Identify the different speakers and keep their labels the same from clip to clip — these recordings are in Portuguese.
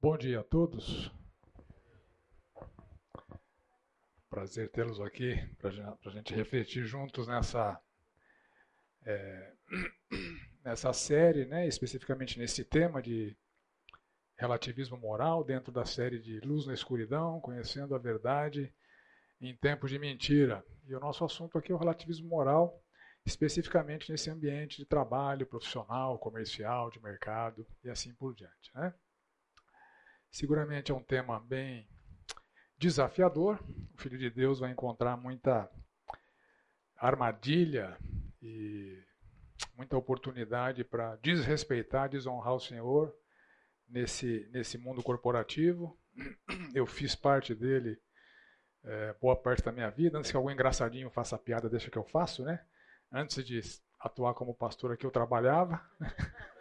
Speaker 1: Bom dia a todos. Prazer tê-los aqui para a gente refletir juntos nessa, é, nessa série, né, especificamente nesse tema de relativismo moral, dentro da série de Luz na Escuridão, Conhecendo a Verdade em Tempos de Mentira. E o nosso assunto aqui é o relativismo moral, especificamente nesse ambiente de trabalho profissional, comercial, de mercado e assim por diante. Né? Seguramente é um tema bem desafiador. O Filho de Deus vai encontrar muita armadilha e muita oportunidade para desrespeitar, desonrar o Senhor nesse, nesse mundo corporativo. Eu fiz parte dele é, boa parte da minha vida. Antes que algum engraçadinho faça piada, deixa que eu faço, né? Antes de atuar como pastor aqui, eu trabalhava.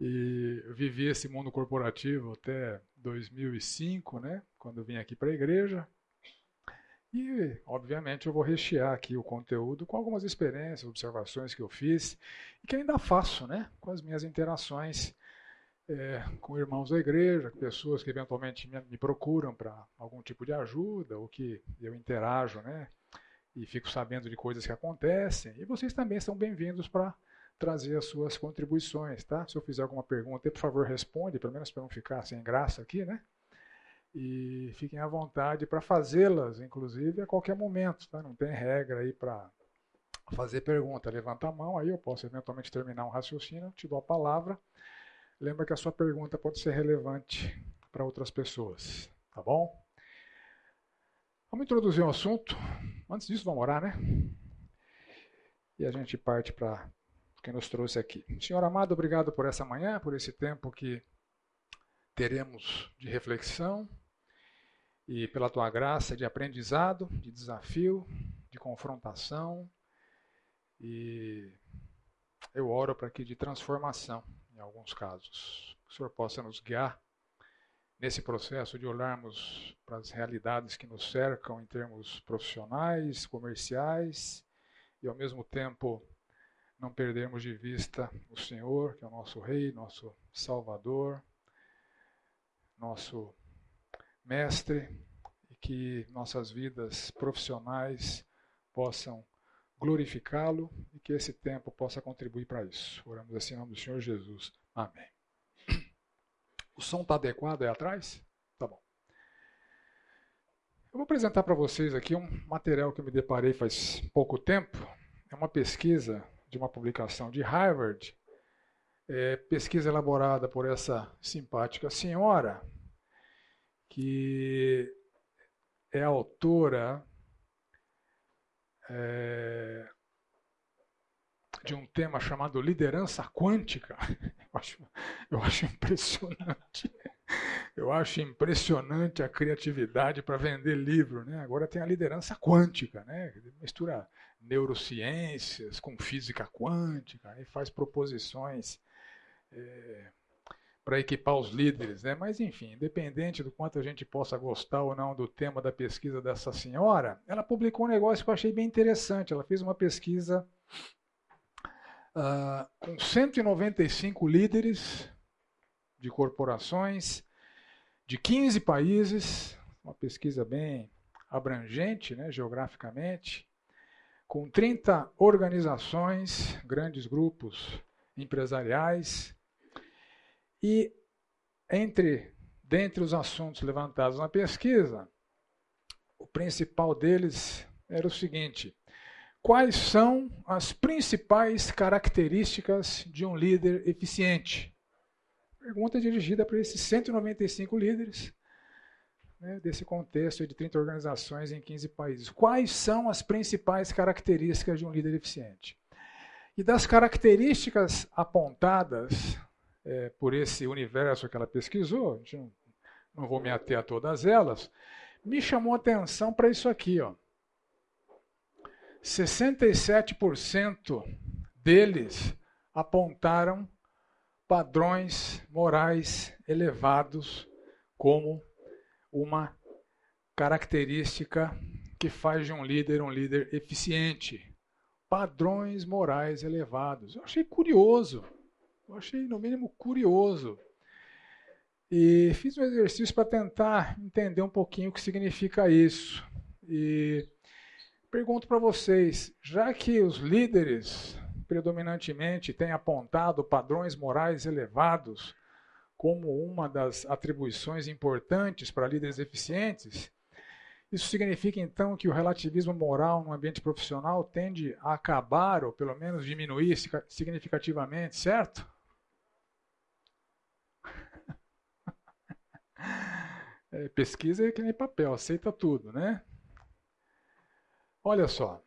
Speaker 1: E vivi esse mundo corporativo até 2005, né, quando vim aqui para a igreja. E, obviamente, eu vou rechear aqui o conteúdo com algumas experiências, observações que eu fiz e que ainda faço, né, com as minhas interações é, com irmãos da igreja, pessoas que eventualmente me, me procuram para algum tipo de ajuda ou que eu interajo, né, e fico sabendo de coisas que acontecem. E vocês também são bem-vindos para trazer as suas contribuições, tá? Se eu fizer alguma pergunta, por favor, responde, pelo menos para não ficar sem graça aqui, né? E fiquem à vontade para fazê-las, inclusive, a qualquer momento, tá? Não tem regra aí para fazer pergunta. Levanta a mão, aí eu posso eventualmente terminar um raciocínio, te dou a palavra. Lembra que a sua pergunta pode ser relevante para outras pessoas, tá bom? Vamos introduzir um assunto. Antes disso, vamos orar, né? E a gente parte para que nos trouxe aqui. Senhor amado, obrigado por essa manhã, por esse tempo que teremos de reflexão e pela tua graça de aprendizado, de desafio, de confrontação. E eu oro para que de transformação, em alguns casos. Que o Senhor possa nos guiar nesse processo de olharmos para as realidades que nos cercam em termos profissionais, comerciais e ao mesmo tempo não perdermos de vista o Senhor, que é o nosso Rei, nosso Salvador, nosso Mestre, e que nossas vidas profissionais possam glorificá-lo e que esse tempo possa contribuir para isso. Oramos assim em nome do Senhor Jesus. Amém. O som está adequado aí atrás? Tá bom. Eu vou apresentar para vocês aqui um material que eu me deparei faz pouco tempo. É uma pesquisa de uma publicação de Harvard, é, pesquisa elaborada por essa simpática senhora, que é autora é, de um tema chamado liderança quântica. Eu acho, eu acho impressionante. Eu acho impressionante a criatividade para vender livro. Né? Agora tem a liderança quântica, né? mistura neurociências com física quântica e faz proposições é, para equipar os líderes. Né? Mas, enfim, independente do quanto a gente possa gostar ou não do tema da pesquisa dessa senhora, ela publicou um negócio que eu achei bem interessante. Ela fez uma pesquisa uh, com 195 líderes de corporações de 15 países, uma pesquisa bem abrangente, né, geograficamente, com 30 organizações, grandes grupos empresariais, e entre dentre os assuntos levantados na pesquisa, o principal deles era o seguinte: quais são as principais características de um líder eficiente? Pergunta dirigida para esses 195 líderes né, desse contexto de 30 organizações em 15 países. Quais são as principais características de um líder eficiente? E das características apontadas é, por esse universo que ela pesquisou, não, não vou me ater a todas elas, me chamou a atenção para isso aqui. Ó. 67% deles apontaram padrões morais elevados como uma característica que faz de um líder um líder eficiente. Padrões morais elevados. Eu achei curioso. Eu achei, no mínimo, curioso. E fiz um exercício para tentar entender um pouquinho o que significa isso. E pergunto para vocês, já que os líderes predominantemente têm apontado padrões morais elevados como uma das atribuições importantes para líderes eficientes, isso significa então que o relativismo moral no ambiente profissional tende a acabar ou pelo menos diminuir significativamente, certo? É, pesquisa é que nem papel, aceita tudo, né? Olha só.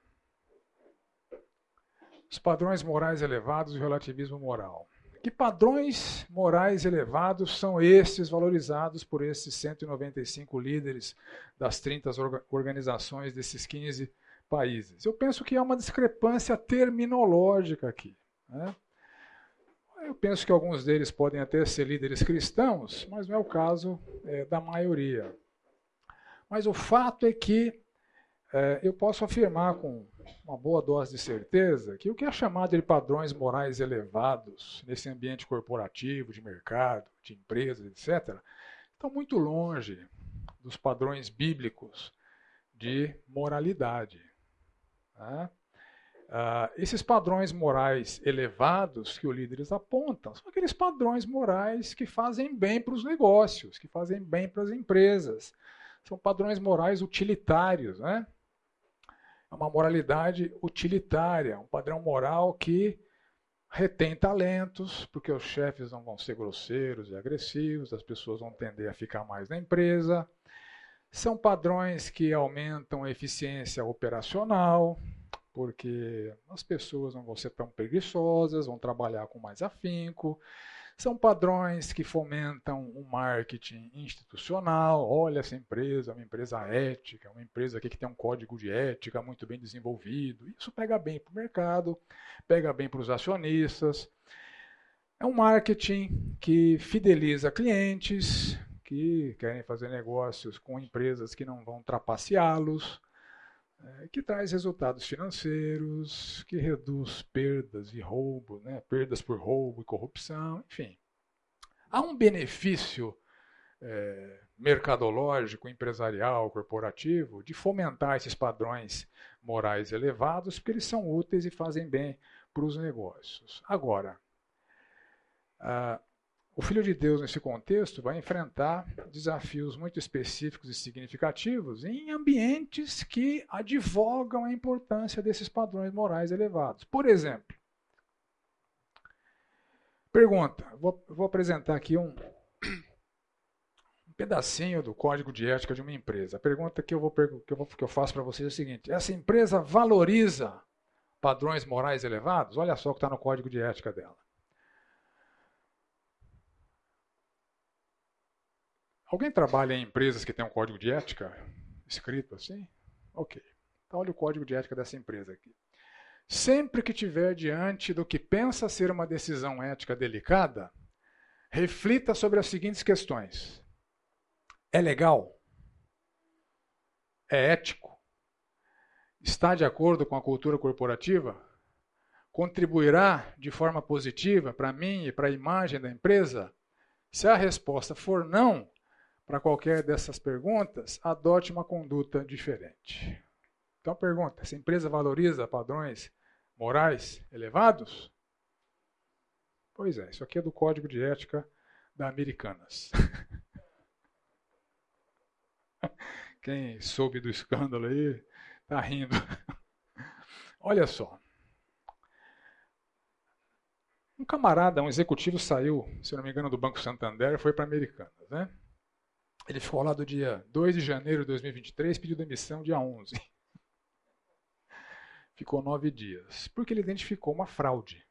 Speaker 1: Os padrões morais elevados e o relativismo moral. Que padrões morais elevados são estes valorizados por esses 195 líderes das 30 organizações desses 15 países? Eu penso que há uma discrepância terminológica aqui. Né? Eu penso que alguns deles podem até ser líderes cristãos, mas não é o caso é, da maioria. Mas o fato é que é, eu posso afirmar com uma boa dose de certeza que o que é chamado de padrões morais elevados nesse ambiente corporativo, de mercado, de empresas, etc., estão muito longe dos padrões bíblicos de moralidade. Tá? Ah, esses padrões morais elevados que os líderes apontam são aqueles padrões morais que fazem bem para os negócios, que fazem bem para as empresas. São padrões morais utilitários, né? É uma moralidade utilitária, um padrão moral que retém talentos, porque os chefes não vão ser grosseiros e agressivos, as pessoas vão tender a ficar mais na empresa. São padrões que aumentam a eficiência operacional, porque as pessoas não vão ser tão preguiçosas, vão trabalhar com mais afinco. São padrões que fomentam o um marketing institucional. Olha, essa empresa é uma empresa ética, uma empresa que tem um código de ética muito bem desenvolvido. Isso pega bem para o mercado, pega bem para os acionistas. É um marketing que fideliza clientes que querem fazer negócios com empresas que não vão trapaceá-los, é, que traz resultados financeiros, que reduz perdas e roubo, né? perdas por roubo e corrupção, enfim. Há um benefício é, mercadológico, empresarial, corporativo de fomentar esses padrões morais elevados, porque eles são úteis e fazem bem para os negócios. Agora, ah, o Filho de Deus, nesse contexto, vai enfrentar desafios muito específicos e significativos em ambientes que advogam a importância desses padrões morais elevados. Por exemplo, pergunta: vou, vou apresentar aqui um, um, pedacinho do código de ética de uma empresa. A pergunta que eu, vou, que eu, vou, que eu faço para vocês é a seguinte: essa empresa valoriza padrões morais elevados? Olha só o que está no código de ética dela. Alguém trabalha em empresas que têm um código de ética escrito assim? Ok. Então, olha o código de ética dessa empresa aqui. Sempre que tiver diante do que pensa ser uma decisão ética delicada, reflita sobre as seguintes questões: é legal? É ético? Está de acordo com a cultura corporativa? Contribuirá de forma positiva para mim e para a imagem da empresa? Se a resposta for não, para qualquer dessas perguntas, adote uma conduta diferente. Então, pergunta: se a empresa valoriza padrões morais elevados? Pois é, isso aqui é do Código de Ética da Americanas. Quem soube do escândalo aí está rindo. Olha só. Um camarada, um executivo saiu, se não me engano, do Banco Santander e foi para Americanas, né? Ele ficou lá do dia 2 de janeiro de 2023, pediu demissão dia 11. Ficou nove dias. Porque ele identificou uma fraude.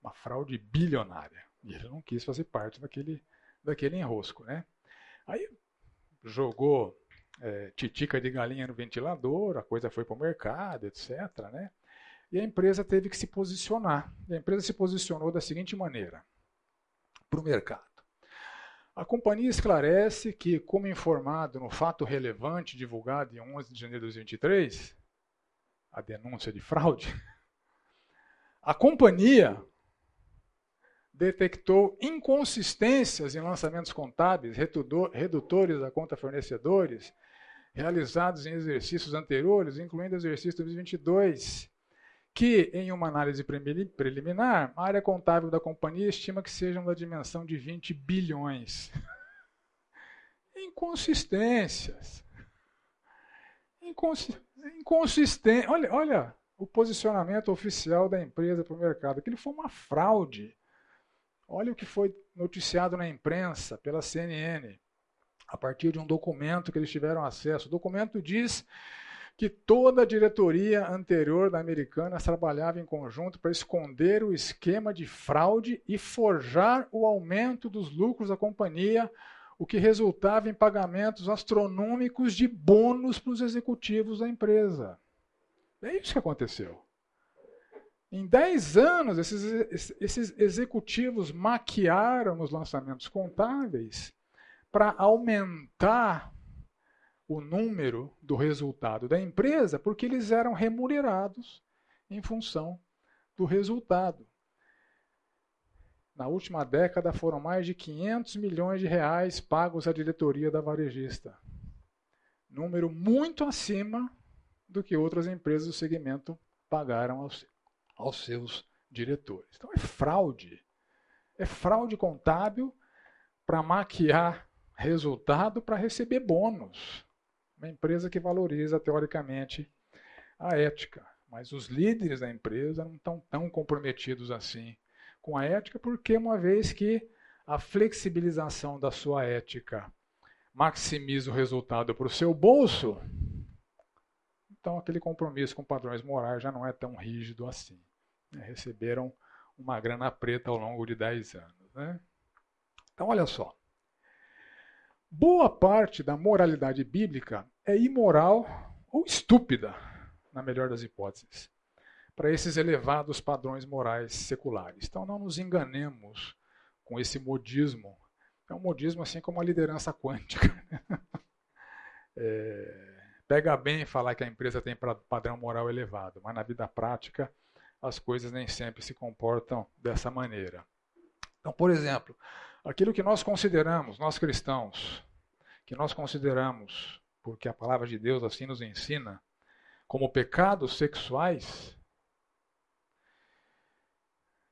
Speaker 1: Uma fraude bilionária. E ele não quis fazer parte daquele, daquele enrosco. Né? Aí jogou é, titica de galinha no ventilador, a coisa foi para o mercado, etc. Né? E a empresa teve que se posicionar. E a empresa se posicionou da seguinte maneira: para o mercado. A companhia esclarece que, como informado no fato relevante divulgado em 11 de janeiro de 2023, a denúncia de fraude, a companhia detectou inconsistências em lançamentos contábeis, redutores a conta fornecedores, realizados em exercícios anteriores, incluindo o exercício 2022, que, em uma análise preliminar, a área contábil da companhia estima que sejam da dimensão de 20 bilhões. Inconsistências. Inconsistência. Olha, olha o posicionamento oficial da empresa para o mercado. Aquilo foi uma fraude. Olha o que foi noticiado na imprensa pela CNN, a partir de um documento que eles tiveram acesso. O documento diz que toda a diretoria anterior da Americanas trabalhava em conjunto para esconder o esquema de fraude e forjar o aumento dos lucros da companhia, o que resultava em pagamentos astronômicos de bônus para os executivos da empresa. É isso que aconteceu. Em 10 anos, esses, esses executivos maquiaram os lançamentos contábeis para aumentar o número do resultado da empresa, porque eles eram remunerados em função do resultado. Na última década foram mais de 500 milhões de reais pagos à diretoria da varejista. Número muito acima do que outras empresas do segmento pagaram aos, aos seus diretores. Então é fraude. É fraude contábil para maquiar resultado para receber bônus. Uma empresa que valoriza, teoricamente, a ética. Mas os líderes da empresa não estão tão comprometidos assim com a ética, porque uma vez que a flexibilização da sua ética maximiza o resultado para o seu bolso, então aquele compromisso com padrões morais já não é tão rígido assim. Né? Receberam uma grana preta ao longo de 10 anos. Né? Então, olha só. Boa parte da moralidade bíblica é imoral ou estúpida, na melhor das hipóteses, para esses elevados padrões morais seculares. Então não nos enganemos com esse modismo. É um modismo assim como a liderança quântica. é, pega bem falar que a empresa tem padrão moral elevado, mas na vida prática as coisas nem sempre se comportam dessa maneira. Então, por exemplo, aquilo que nós consideramos, nós cristãos, que nós consideramos, porque a palavra de Deus assim nos ensina, como pecados sexuais,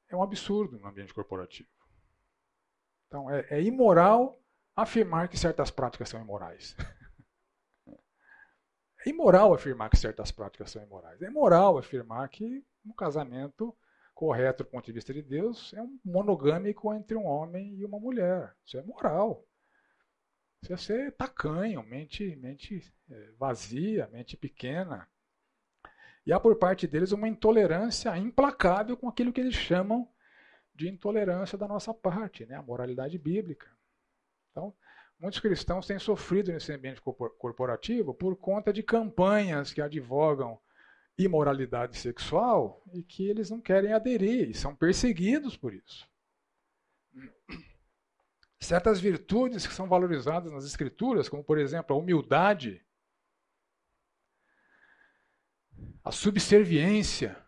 Speaker 1: é um absurdo no ambiente corporativo. Então, é, é imoral afirmar que certas práticas são imorais. É imoral afirmar que certas práticas são imorais. É imoral afirmar que um casamento correto do ponto de vista de Deus é um monogâmico entre um homem e uma mulher. Isso é moral. Isso é ser tacanho, mente, mente é, vazia, mente pequena. E há por parte deles uma intolerância implacável com aquilo que eles chamam de intolerância da nossa parte, né? a moralidade bíblica. Então, muitos cristãos têm sofrido nesse ambiente corporativo por conta de campanhas que advogam imoralidade sexual e que eles não querem aderir e são perseguidos por isso. Certas virtudes que são valorizadas nas Escrituras, como por exemplo a humildade, a subserviência,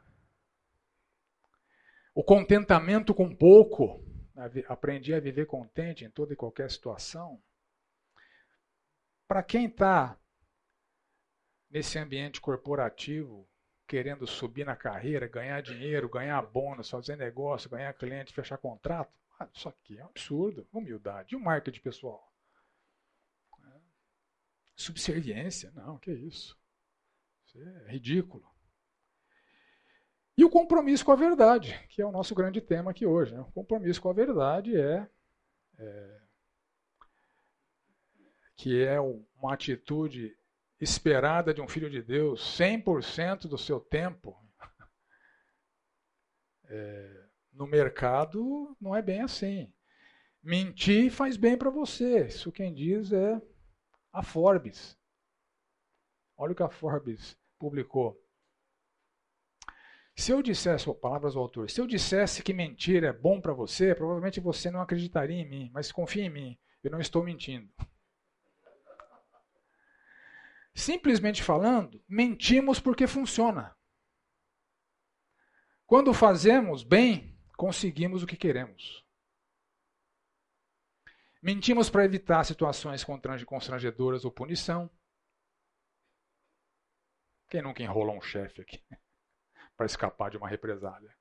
Speaker 1: o contentamento com pouco, aprendi a viver contente em toda e qualquer situação. Para quem está nesse ambiente corporativo, querendo subir na carreira, ganhar dinheiro, ganhar bônus, fazer negócio, ganhar cliente, fechar contrato. Ah, isso aqui é um absurdo. Humildade. E o marketing pessoal? Subserviência? Não, que isso. Isso é ridículo. E o compromisso com a verdade, que é o nosso grande tema aqui hoje. Né? O compromisso com a verdade é, é que é uma atitude esperada de um filho de Deus 100% do seu tempo, é, no mercado não é bem assim. Mentir faz bem para você. Isso quem diz é a Forbes. Olha o que a Forbes publicou. Se eu dissesse, palavras do autor, se eu dissesse que mentir é bom para você, provavelmente você não acreditaria em mim, mas confie em mim, eu não estou mentindo. Simplesmente falando, mentimos porque funciona. Quando fazemos bem, conseguimos o que queremos. Mentimos para evitar situações constrangedoras ou punição. Quem nunca enrola um chefe aqui para escapar de uma represália?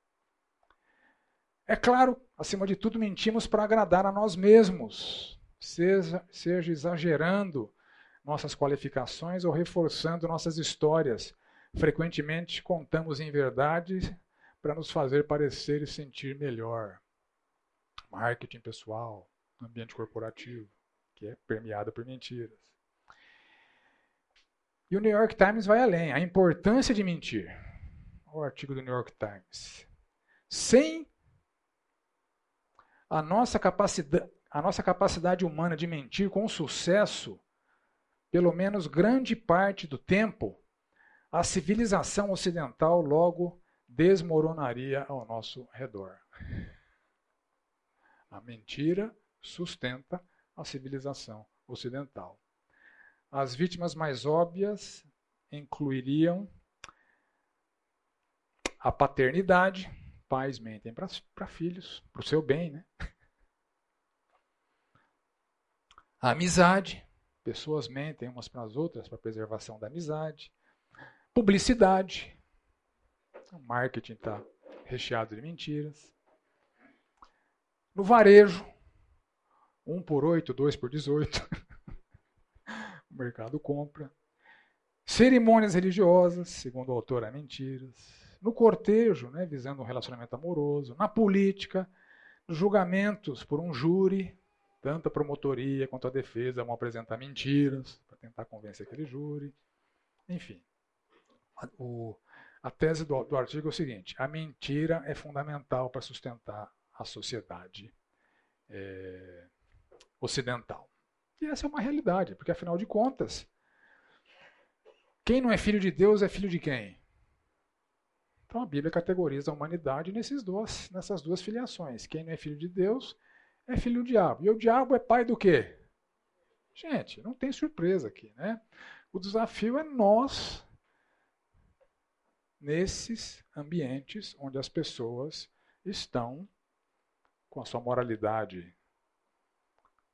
Speaker 1: É claro, acima de tudo, mentimos para agradar a nós mesmos, seja, seja exagerando nossas qualificações ou reforçando nossas histórias. Frequentemente contamos em verdade para nos fazer parecer e sentir melhor. Marketing pessoal, ambiente corporativo, que é permeado por mentiras. E o New York Times vai além, a importância de mentir. O artigo do New York Times. Sem a nossa capacidade, a nossa capacidade humana de mentir com sucesso, pelo menos grande parte do tempo, a civilização ocidental logo desmoronaria ao nosso redor. A mentira sustenta a civilização ocidental. As vítimas mais óbvias incluiriam a paternidade, pais mentem para filhos, para o seu bem, né? A amizade, pessoas mentem umas para as outras para preservação da amizade. Publicidade, o marketing está recheado de mentiras. No varejo, 1 por 8, 2 por 18. o mercado compra. Cerimônias religiosas, segundo o autor, há mentiras. No cortejo, né, visando um relacionamento amoroso. Na política, julgamentos por um júri, tanto a promotoria quanto a defesa vão apresentar mentiras para tentar convencer aquele júri. Enfim, a, o, a tese do, do artigo é o seguinte: a mentira é fundamental para sustentar a sociedade. É, ocidental. E essa é uma realidade, porque afinal de contas, quem não é filho de Deus é filho de quem? Então a Bíblia categoriza a humanidade nesses dois, nessas duas filiações. Quem não é filho de Deus é filho do diabo. E o diabo é pai do quê? Gente, não tem surpresa aqui, né? O desafio é nós, nesses ambientes onde as pessoas estão com a sua moralidade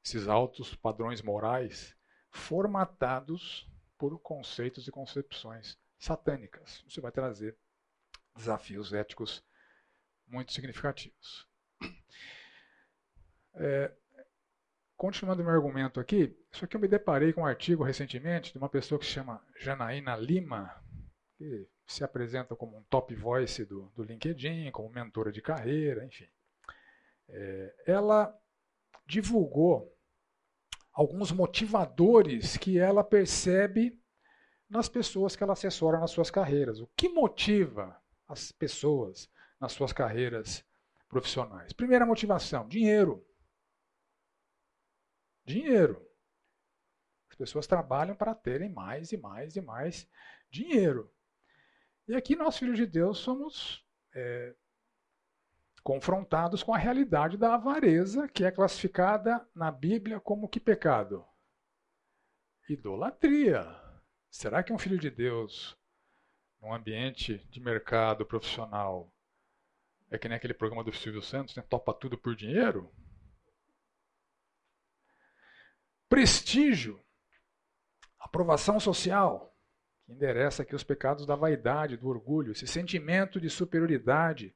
Speaker 1: esses altos padrões morais formatados por conceitos e concepções satânicas. Isso vai trazer desafios éticos muito significativos. É, continuando meu argumento aqui, isso aqui eu me deparei com um artigo recentemente de uma pessoa que se chama Janaína Lima, que se apresenta como um top voice do, do LinkedIn, como mentora de carreira, enfim. É, ela divulgou alguns motivadores que ela percebe nas pessoas que ela assessora nas suas carreiras. O que motiva as pessoas nas suas carreiras profissionais? Primeira motivação: dinheiro. Dinheiro. As pessoas trabalham para terem mais e mais e mais dinheiro. E aqui nós, filhos de Deus, somos é, confrontados com a realidade da avareza, que é classificada na Bíblia como que pecado? Idolatria. Será que um filho de Deus, num ambiente de mercado profissional, é que nem aquele programa do Silvio Santos, né? topa tudo por dinheiro? Prestígio, aprovação social, que endereça aqui os pecados da vaidade, do orgulho, esse sentimento de superioridade,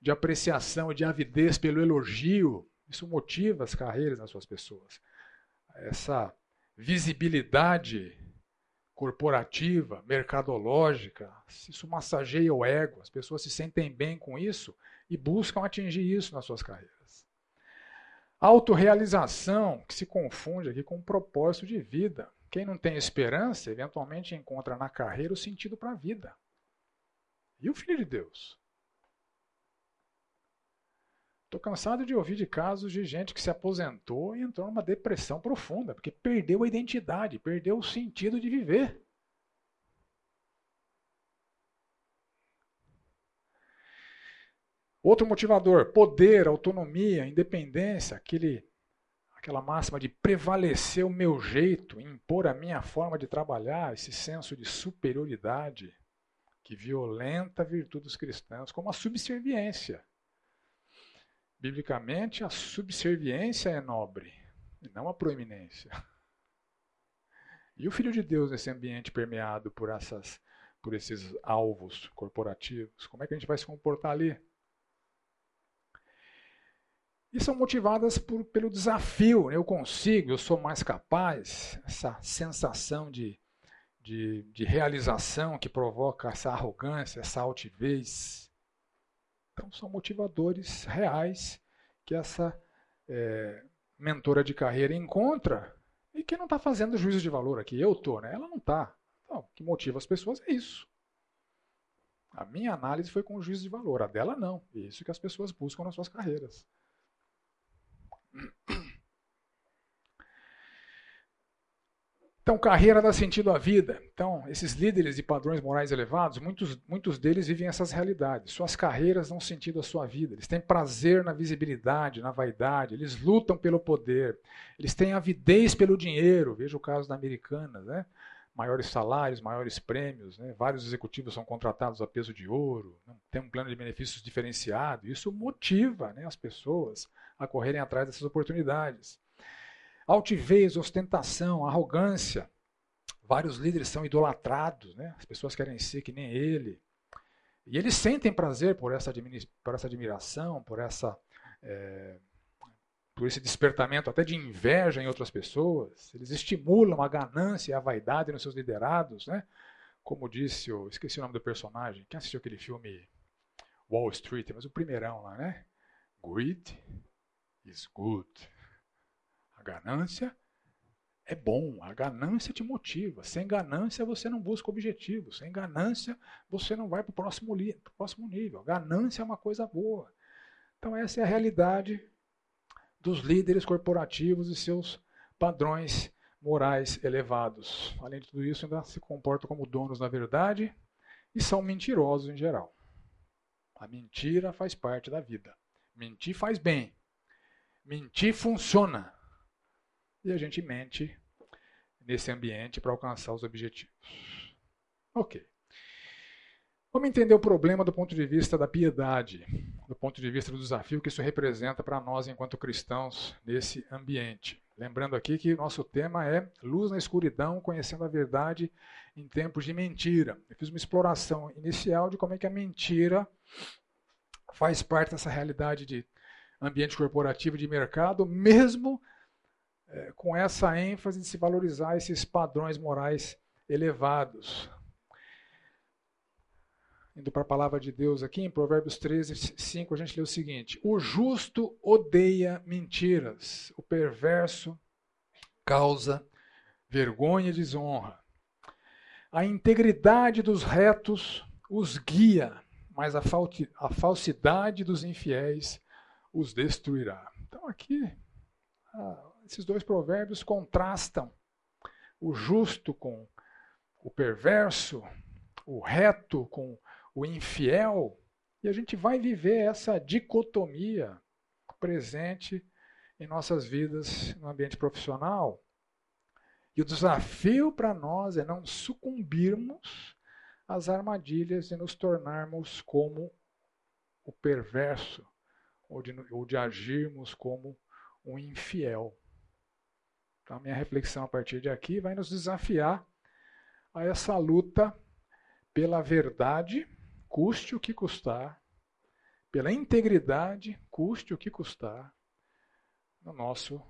Speaker 1: de apreciação, de avidez pelo elogio. Isso motiva as carreiras nas suas pessoas. Essa visibilidade corporativa, mercadológica, isso massageia o ego. As pessoas se sentem bem com isso e buscam atingir isso nas suas carreiras. Autorrealização, que se confunde aqui com um propósito de vida. Quem não tem esperança, eventualmente encontra na carreira o sentido para a vida. E o Filho de Deus? Estou cansado de ouvir de casos de gente que se aposentou e entrou numa depressão profunda, porque perdeu a identidade, perdeu o sentido de viver. Outro motivador, poder, autonomia, independência, aquele, aquela máxima de prevalecer o meu jeito, impor a minha forma de trabalhar, esse senso de superioridade que violenta a virtude dos cristãos, como a subserviência. Biblicamente, a subserviência é nobre. e não a proeminência. E o Filho de Deus nesse ambiente permeado por, essas, por esses alvos corporativos, como é que a gente vai se comportar ali? E são motivadas por, pelo desafio, eu consigo, eu sou mais capaz, essa sensação de, de, de realização que provoca essa arrogância, essa altivez. Então, são motivadores reais que essa é, mentora de carreira encontra e que não está fazendo juízo de valor aqui. Eu estou, né? Ela não está. Então, o que motiva as pessoas é isso. A minha análise foi com juízo de valor, a dela não. É isso que as pessoas buscam nas suas carreiras. Então, carreira dá sentido à vida. Então, esses líderes de padrões morais elevados, muitos, muitos deles vivem essas realidades. Suas carreiras dão sentido à sua vida. Eles têm prazer na visibilidade, na vaidade. Eles lutam pelo poder. Eles têm avidez pelo dinheiro. Veja o caso da Americana, né? Maiores salários, maiores prêmios. Né? Vários executivos são contratados a peso de ouro. Né? Tem um plano de benefícios diferenciado. Isso motiva né, as pessoas a correrem atrás dessas oportunidades. Altivez, ostentação, arrogância. Vários líderes são idolatrados, né? as pessoas querem ser que nem ele. E eles sentem prazer por essa, por essa admiração, por, essa, é, por esse despertamento até de inveja em outras pessoas. Eles estimulam a ganância e a vaidade nos seus liderados. Né? Como disse, eu esqueci o nome do personagem. Quem assistiu aquele filme Wall Street? Mas o primeirão lá, né? Greed is good ganância é bom, a ganância te motiva. Sem ganância você não busca objetivos. Sem ganância você não vai para o próximo, próximo nível. A ganância é uma coisa boa. Então, essa é a realidade dos líderes corporativos e seus padrões morais elevados. Além de tudo isso, ainda se comportam como donos da verdade e são mentirosos em geral. A mentira faz parte da vida. Mentir faz bem. Mentir funciona e a gente mente nesse ambiente para alcançar os objetivos. Ok. Vamos entender o problema do ponto de vista da piedade, do ponto de vista do desafio que isso representa para nós enquanto cristãos nesse ambiente. Lembrando aqui que nosso tema é luz na escuridão, conhecendo a verdade em tempos de mentira. Eu fiz uma exploração inicial de como é que a mentira faz parte dessa realidade de ambiente corporativo de mercado, mesmo é, com essa ênfase de se valorizar esses padrões morais elevados. Indo para a palavra de Deus aqui, em Provérbios 13, 5, a gente lê o seguinte: O justo odeia mentiras, o perverso causa vergonha e desonra. A integridade dos retos os guia, mas a, falsidade dos infiéis os destruirá. Então, aqui, esses dois provérbios contrastam o justo com o perverso, o reto com o infiel, e a gente vai viver essa dicotomia presente em nossas vidas no ambiente profissional. E o desafio para nós é não sucumbirmos às armadilhas e nos tornarmos como o perverso, ou de, ou de agirmos como um infiel. Então, a minha reflexão a partir de aqui vai nos desafiar a essa luta pela verdade, custe o que custar, pela integridade, custe o que custar, no nosso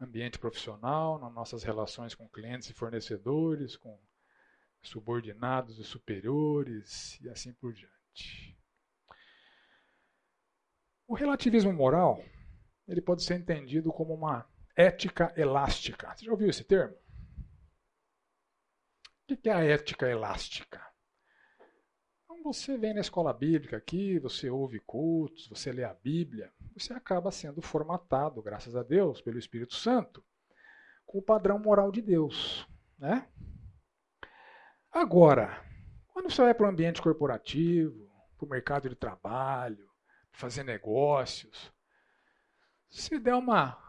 Speaker 1: ambiente profissional, nas nossas relações com clientes e fornecedores, com subordinados e superiores e assim por diante. O relativismo moral ele pode ser entendido como uma ética elástica. Você já ouviu esse termo? O que é a ética elástica? Então você vem na escola bíblica aqui, você ouve cultos, você lê a Bíblia, você acaba sendo formatado, graças a Deus, pelo Espírito Santo, com o padrão moral de Deus. Né? Agora, quando você vai para o ambiente corporativo, para o mercado de trabalho, fazer negócios, se der uma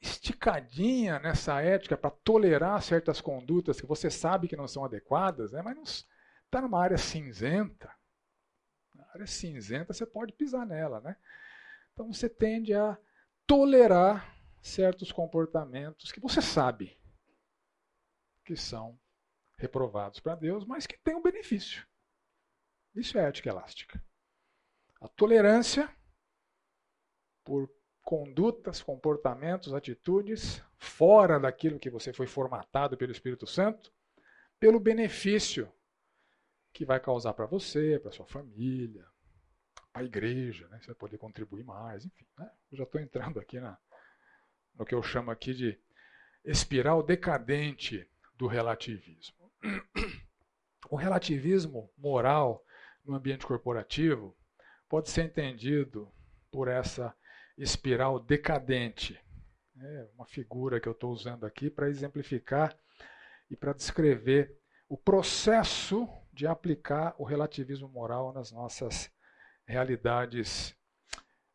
Speaker 1: esticadinha nessa ética para tolerar certas condutas que você sabe que não são adequadas, né? mas está numa área cinzenta. Na área cinzenta você pode pisar nela. Né? Então você tende a tolerar certos comportamentos que você sabe que são reprovados para Deus, mas que têm um benefício. Isso é ética elástica. A tolerância por condutas, comportamentos, atitudes fora daquilo que você foi formatado pelo Espírito Santo, pelo benefício que vai causar para você, para sua família, para a igreja, né? você vai poder contribuir mais, enfim. Né? Eu já estou entrando aqui na, no que eu chamo aqui de espiral decadente do relativismo. O relativismo moral no ambiente corporativo pode ser entendido por essa espiral decadente. É uma figura que eu estou usando aqui para exemplificar e para descrever o processo de aplicar o relativismo moral nas nossas realidades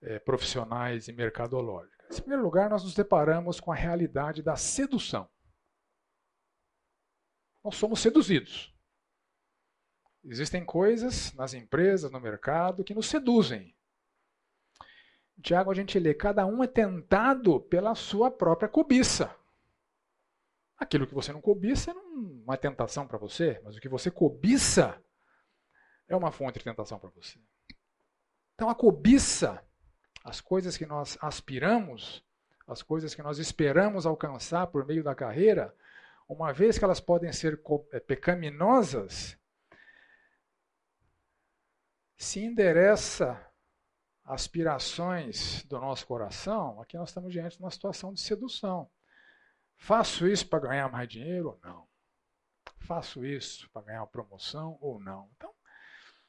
Speaker 1: é, profissionais e mercadológicas. Em primeiro lugar, nós nos deparamos com a realidade da sedução. Nós somos seduzidos. Existem coisas nas empresas, no mercado, que nos seduzem. Tiago, a gente lê: cada um é tentado pela sua própria cobiça. Aquilo que você não cobiça não é tentação para você, mas o que você cobiça é uma fonte de tentação para você. Então a cobiça as coisas que nós aspiramos, as coisas que nós esperamos alcançar por meio da carreira, uma vez que elas podem ser eh, pecaminosas, se endereça aspirações do nosso coração, aqui nós estamos diante de uma situação de sedução. Faço isso para ganhar mais dinheiro ou não? Faço isso para ganhar uma promoção ou não? Então,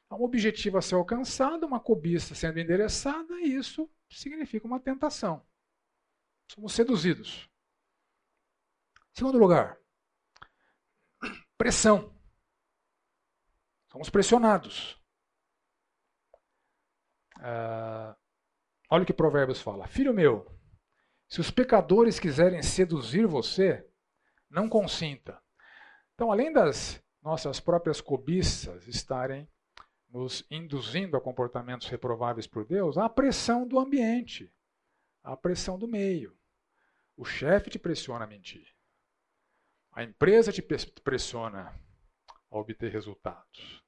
Speaker 1: Há um objetivo a ser alcançado, uma cobiça sendo endereçada, e isso significa uma tentação. Somos seduzidos. Segundo lugar, pressão. Somos pressionados. Uh, olha o que Provérbios fala: Filho meu, se os pecadores quiserem seduzir você, não consinta. Então, além das nossas próprias cobiças estarem nos induzindo a comportamentos reprováveis por Deus, há a pressão do ambiente, a pressão do meio. O chefe te pressiona a mentir. A empresa te pressiona a obter resultados.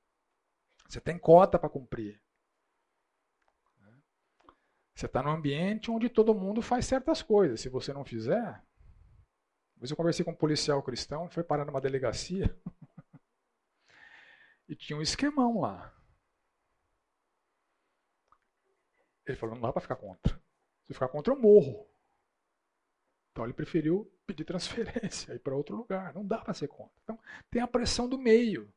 Speaker 1: Você tem cota para cumprir. Você está num ambiente onde todo mundo faz certas coisas. Se você não fizer. Depois eu conversei com um policial cristão, foi parar numa delegacia. e tinha um esquemão lá. Ele falou: não dá para ficar contra. Se ficar contra, eu morro. Então ele preferiu pedir transferência, ir para outro lugar. Não dá para ser contra. Então tem a pressão do meio.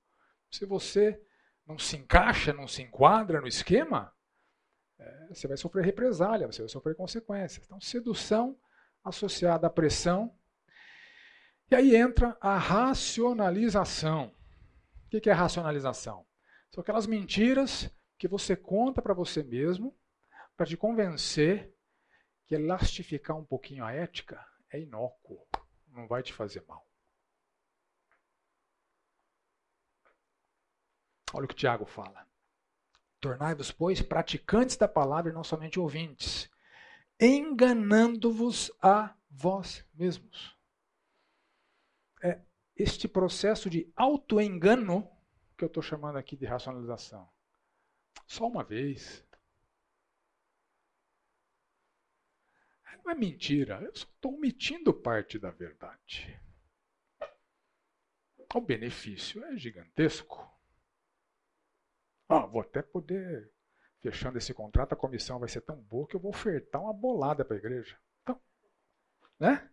Speaker 1: Se você não se encaixa, não se enquadra no esquema, é, você vai sofrer represália, você vai sofrer consequências. Então, sedução associada à pressão. E aí entra a racionalização. O que é racionalização? São aquelas mentiras que você conta para você mesmo para te convencer que elastificar um pouquinho a ética é inócuo, não vai te fazer mal. Olha o que o Tiago fala. Tornai-vos, pois, praticantes da palavra e não somente ouvintes, enganando-vos a vós mesmos. É este processo de autoengano que eu estou chamando aqui de racionalização. Só uma vez, não é mentira, eu só estou omitindo parte da verdade. O benefício é gigantesco. Ah, vou até poder, fechando esse contrato, a comissão vai ser tão boa que eu vou ofertar uma bolada para a igreja. Então, né?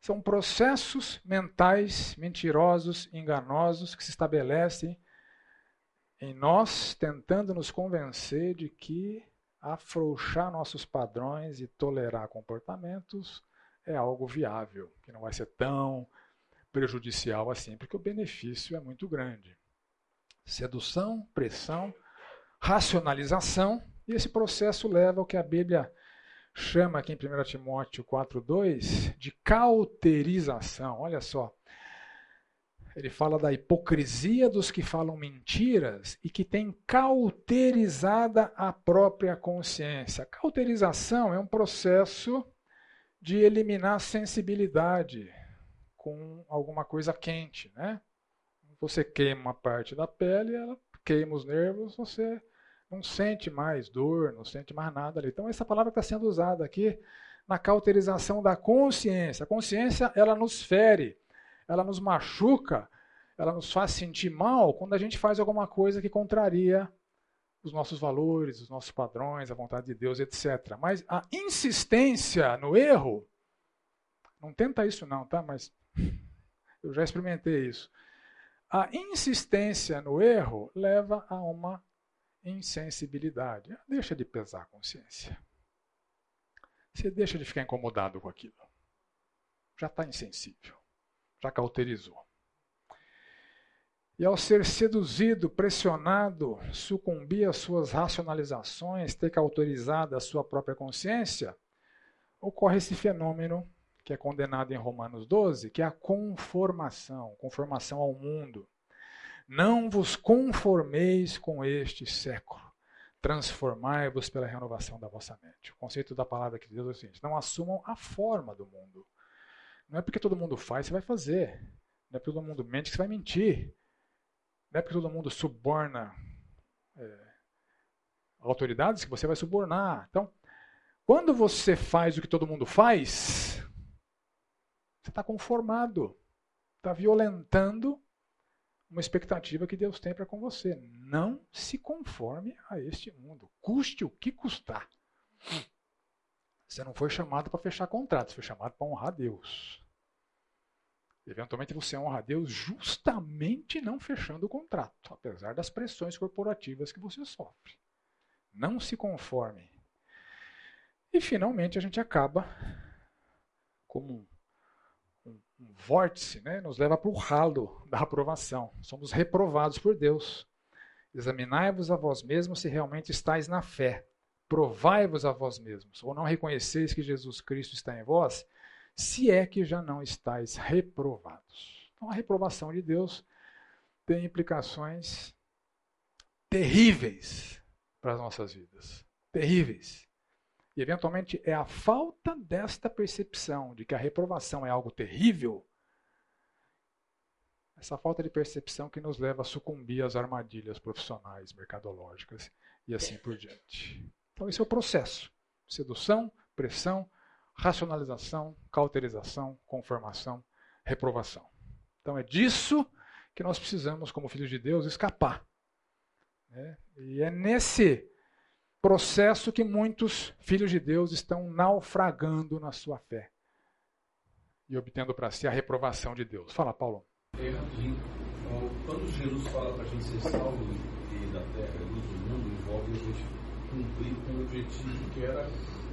Speaker 1: São processos mentais mentirosos, enganosos, que se estabelecem em nós, tentando nos convencer de que afrouxar nossos padrões e tolerar comportamentos é algo viável, que não vai ser tão prejudicial assim, porque o benefício é muito grande. Sedução, pressão, racionalização, e esse processo leva ao que a Bíblia chama aqui em 1 Timóteo 4,2 de cauterização. Olha só, ele fala da hipocrisia dos que falam mentiras e que têm cauterizada a própria consciência. Cauterização é um processo de eliminar sensibilidade com alguma coisa quente, né? Você queima uma parte da pele, ela queima os nervos, você não sente mais dor, não sente mais nada ali. Então essa palavra está sendo usada aqui na cauterização da consciência. A consciência, ela nos fere, ela nos machuca, ela nos faz sentir mal quando a gente faz alguma coisa que contraria os nossos valores, os nossos padrões, a vontade de Deus, etc. Mas a insistência no erro, não tenta isso não, tá? Mas eu já experimentei isso. A insistência no erro leva a uma insensibilidade. Deixa de pesar a consciência. Você deixa de ficar incomodado com aquilo. Já está insensível. Já cauterizou. E ao ser seduzido, pressionado, sucumbir às suas racionalizações, ter cauterizado a sua própria consciência, ocorre esse fenômeno que é condenado em Romanos 12, que é a conformação, conformação ao mundo. Não vos conformeis com este século, transformai-vos pela renovação da vossa mente. O conceito da palavra que Deus é o seguinte: não assumam a forma do mundo. Não é porque todo mundo faz, você vai fazer. Não é porque todo mundo mente que você vai mentir. Não é porque todo mundo suborna é, autoridades que você vai subornar. Então, quando você faz o que todo mundo faz, você está conformado, está violentando uma expectativa que Deus tem para com você. Não se conforme a este mundo, custe o que custar. Você não foi chamado para fechar contrato, você foi chamado para honrar Deus. Eventualmente você honra a Deus justamente não fechando o contrato, apesar das pressões corporativas que você sofre. Não se conforme. E finalmente a gente acaba como um, vórtice, né? nos leva para o ralo da aprovação. Somos reprovados por Deus. Examinai-vos a vós mesmos se realmente estáis na fé. Provai-vos a vós mesmos, ou não reconheceis que Jesus Cristo está em vós, se é que já não estáis reprovados. Então, a reprovação de Deus tem implicações terríveis para as nossas vidas. Terríveis. E, eventualmente, é a falta desta percepção de que a reprovação é algo terrível, essa falta de percepção que nos leva a sucumbir às armadilhas profissionais, mercadológicas e assim por diante. Então, esse é o processo: sedução, pressão, racionalização, cauterização, conformação, reprovação. Então é disso que nós precisamos, como filhos de Deus, escapar. Né? E é nesse processo que muitos filhos de Deus estão naufragando na sua fé e obtendo para si a reprovação de Deus. Fala, Paulo.
Speaker 2: É, quando Jesus fala para a gente ser salvo da terra, luz do mundo, envolve a gente cumprir com o objetivo que era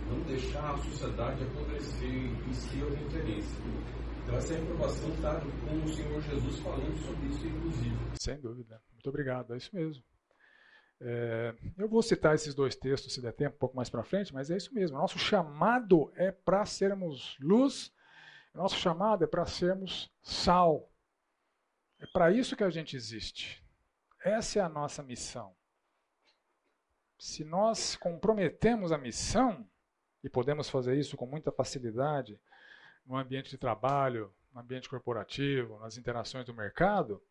Speaker 2: não deixar a sociedade apodrecer em seu interesse. Então essa reprovação está com o Senhor Jesus falando sobre isso, inclusive.
Speaker 1: Sem dúvida. Muito obrigado. É isso mesmo. É, eu vou citar esses dois textos, se der tempo, um pouco mais para frente, mas é isso mesmo. Nosso chamado é para sermos luz, nosso chamado é para sermos sal. É para isso que a gente existe. Essa é a nossa missão. Se nós comprometemos a missão, e podemos fazer isso com muita facilidade no ambiente de trabalho, no ambiente corporativo, nas interações do mercado,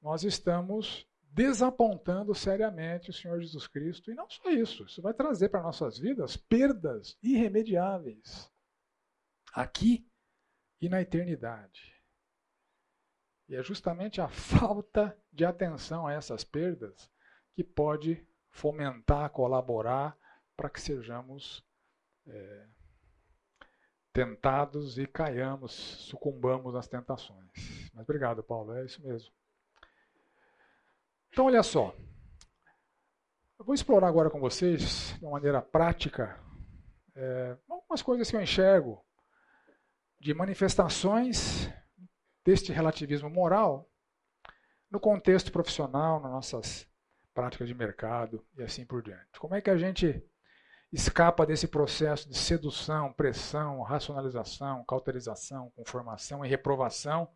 Speaker 1: nós estamos desapontando seriamente o Senhor Jesus Cristo. E não só isso, isso vai trazer para nossas vidas perdas irremediáveis, aqui e na eternidade. E é justamente a falta de atenção a essas perdas que pode fomentar, colaborar para que sejamos é, tentados e caiamos, sucumbamos às tentações. Mas obrigado, Paulo, é isso mesmo. Então, olha só. Eu vou explorar agora com vocês, de uma maneira prática, é, algumas coisas que eu enxergo de manifestações deste relativismo moral no contexto profissional, nas nossas práticas de mercado e assim por diante. Como é que a gente escapa desse processo de sedução, pressão, racionalização, cauterização, conformação e reprovação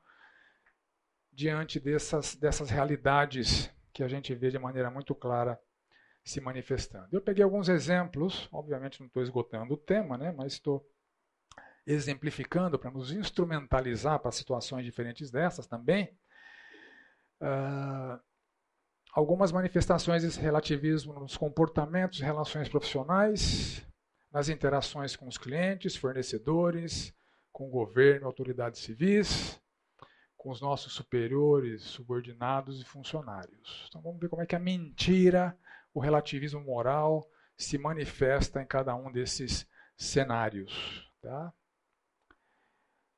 Speaker 1: diante dessas, dessas realidades que a gente vê de maneira muito clara se manifestando. Eu peguei alguns exemplos, obviamente não estou esgotando o tema, né, mas estou exemplificando para nos instrumentalizar para situações diferentes dessas também, uh, algumas manifestações desse relativismo nos comportamentos relações profissionais, nas interações com os clientes, fornecedores, com o governo, autoridades civis, com os nossos superiores, subordinados e funcionários. Então vamos ver como é que a mentira, o relativismo moral se manifesta em cada um desses cenários. Tá?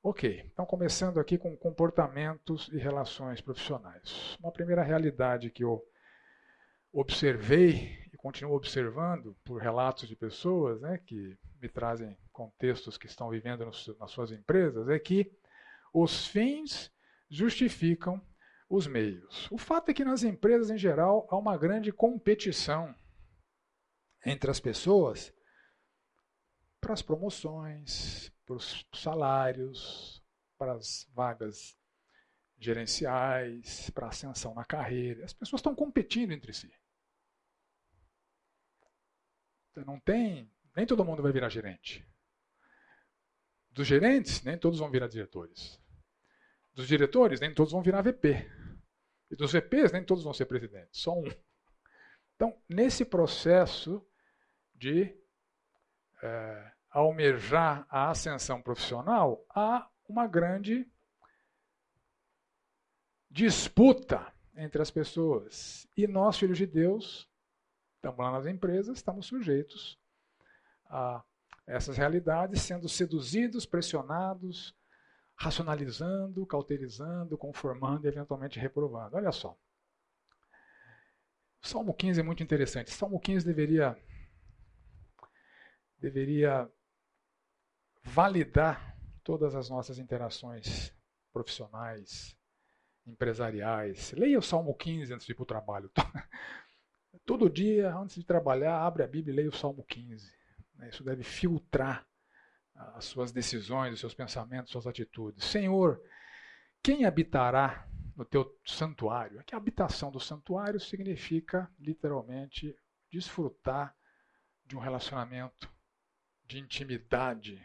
Speaker 1: Ok, então começando aqui com comportamentos e relações profissionais. Uma primeira realidade que eu observei e continuo observando por relatos de pessoas né, que me trazem contextos que estão vivendo nas suas empresas é que os fins justificam os meios. O fato é que nas empresas em geral há uma grande competição entre as pessoas para as promoções, para os salários, para as vagas gerenciais, para a ascensão na carreira. As pessoas estão competindo entre si. Você não tem, nem todo mundo vai virar gerente. Dos gerentes, nem todos vão virar diretores. Dos diretores, nem todos vão virar VP. E dos VPs, nem todos vão ser presidentes, só um. Então, nesse processo de é, almejar a ascensão profissional, há uma grande disputa entre as pessoas. E nós, filhos de Deus, estamos lá nas empresas, estamos sujeitos a essas realidades, sendo seduzidos, pressionados, racionalizando, cauterizando, conformando e eventualmente reprovando. Olha só. O Salmo 15 é muito interessante. O Salmo 15 deveria deveria validar todas as nossas interações profissionais, empresariais. Leia o Salmo 15 antes de ir para o trabalho. Todo dia, antes de trabalhar, abre a Bíblia e leia o Salmo 15. Né? Isso deve filtrar as suas decisões, os seus pensamentos, suas atitudes. Senhor, quem habitará no teu santuário? Aqui a habitação do santuário significa literalmente desfrutar de um relacionamento de intimidade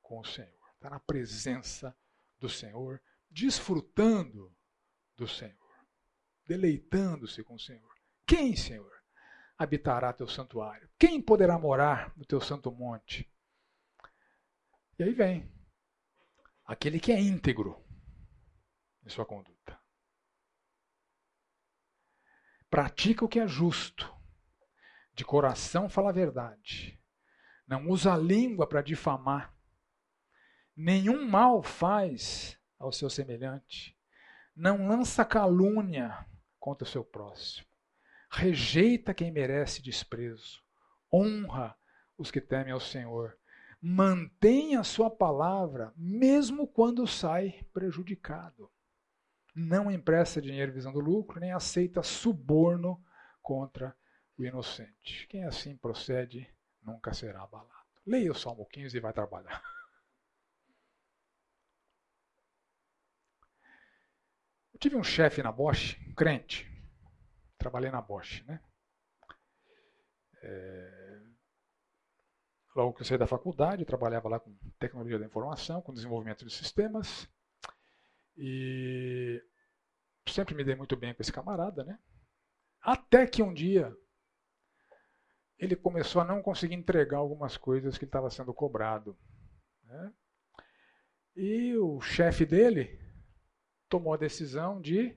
Speaker 1: com o Senhor. Está na presença do Senhor, desfrutando do Senhor, deleitando-se com o Senhor. Quem, Senhor, habitará teu santuário? Quem poderá morar no teu santo monte? E aí vem. Aquele que é íntegro em sua conduta. Pratica o que é justo, de coração fala a verdade, não usa a língua para difamar, nenhum mal faz ao seu semelhante, não lança calúnia contra o seu próximo, rejeita quem merece desprezo, honra os que temem ao Senhor, mantém a sua palavra mesmo quando sai prejudicado. Não empresta dinheiro visando lucro, nem aceita suborno contra o inocente. Quem assim procede nunca será abalado. Leia o Salmo 15 e vai trabalhar. Eu tive um chefe na Bosch, um crente. Trabalhei na Bosch, né? É... Logo que eu saí da faculdade, trabalhava lá com tecnologia da informação, com desenvolvimento de sistemas. E sempre me dei muito bem com esse camarada, né? Até que um dia ele começou a não conseguir entregar algumas coisas que estava sendo cobrado. Né? E o chefe dele tomou a decisão de,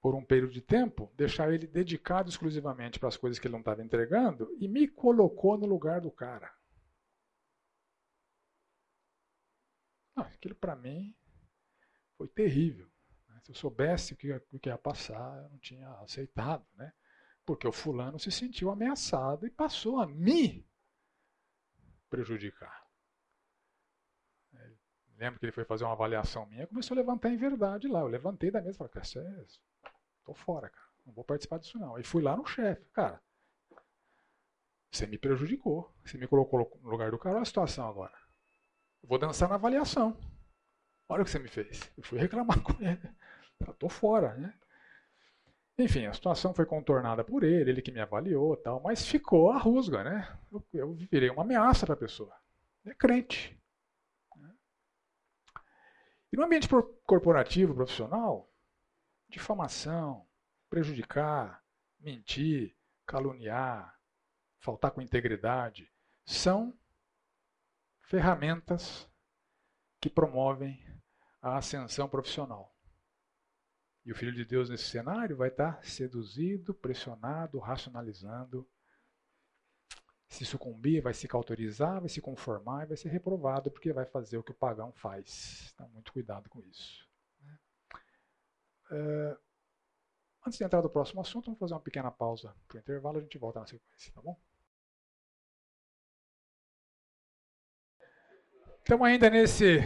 Speaker 1: por um período de tempo, deixar ele dedicado exclusivamente para as coisas que ele não estava entregando e me colocou no lugar do cara. Não, aquilo para mim foi terrível. Né? Se eu soubesse o que, o que ia passar, eu não tinha aceitado. Né? Porque o fulano se sentiu ameaçado e passou a me prejudicar. Lembro que ele foi fazer uma avaliação minha, começou a levantar em verdade lá. Eu levantei da mesa e falei, cara, tô fora, cara. Não vou participar disso não. Aí fui lá no chefe, cara. Você me prejudicou. Você me colocou no lugar do cara. Olha a situação agora. Eu vou dançar na avaliação. Olha o que você me fez. Eu fui reclamar com ele. Eu tô fora, né? Enfim, a situação foi contornada por ele, ele que me avaliou tal, mas ficou a rusga, né? Eu, eu virei uma ameaça para a pessoa. É crente. E no ambiente corporativo, profissional, difamação, prejudicar, mentir, caluniar, faltar com integridade, são ferramentas que promovem a ascensão profissional. E o Filho de Deus nesse cenário vai estar seduzido, pressionado, racionalizando. Se sucumbir, vai se cauterizar, vai se conformar e vai ser reprovado porque vai fazer o que o pagão faz. Então, muito cuidado com isso. É, antes de entrar no próximo assunto, vamos fazer uma pequena pausa para o intervalo a gente volta na sequência, tá bom? Estamos ainda nesse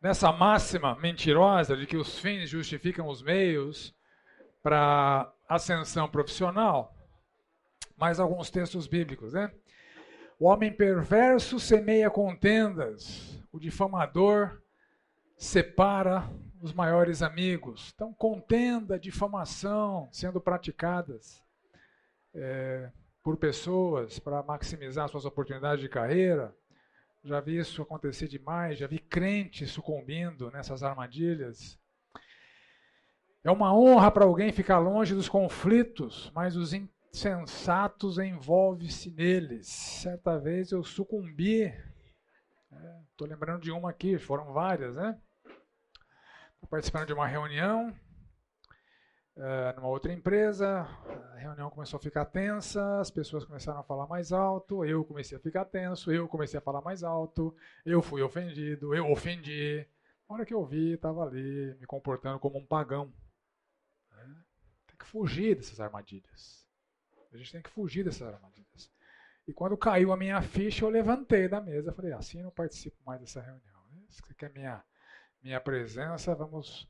Speaker 1: nessa máxima mentirosa de que os fins justificam os meios para ascensão profissional, mais alguns textos bíblicos, né? O homem perverso semeia contendas, o difamador separa os maiores amigos. Então, contenda, difamação sendo praticadas é, por pessoas para maximizar suas oportunidades de carreira, já vi isso acontecer demais, já vi crentes sucumbindo nessas armadilhas. É uma honra para alguém ficar longe dos conflitos, mas os insensatos envolvem-se neles. Certa vez eu sucumbi, estou é, lembrando de uma aqui, foram várias, né? Participando de uma reunião, uh, numa outra empresa, a reunião começou a ficar tensa, as pessoas começaram a falar mais alto, eu comecei a ficar tenso, eu comecei a falar mais alto, eu fui ofendido, eu ofendi. Na hora que eu vi, estava ali me comportando como um pagão. Né? Tem que fugir dessas armadilhas. A gente tem que fugir dessas armadilhas. E quando caiu a minha ficha, eu levantei da mesa. Falei, assim eu não participo mais dessa reunião. Né? Se você quer minha, minha presença, vamos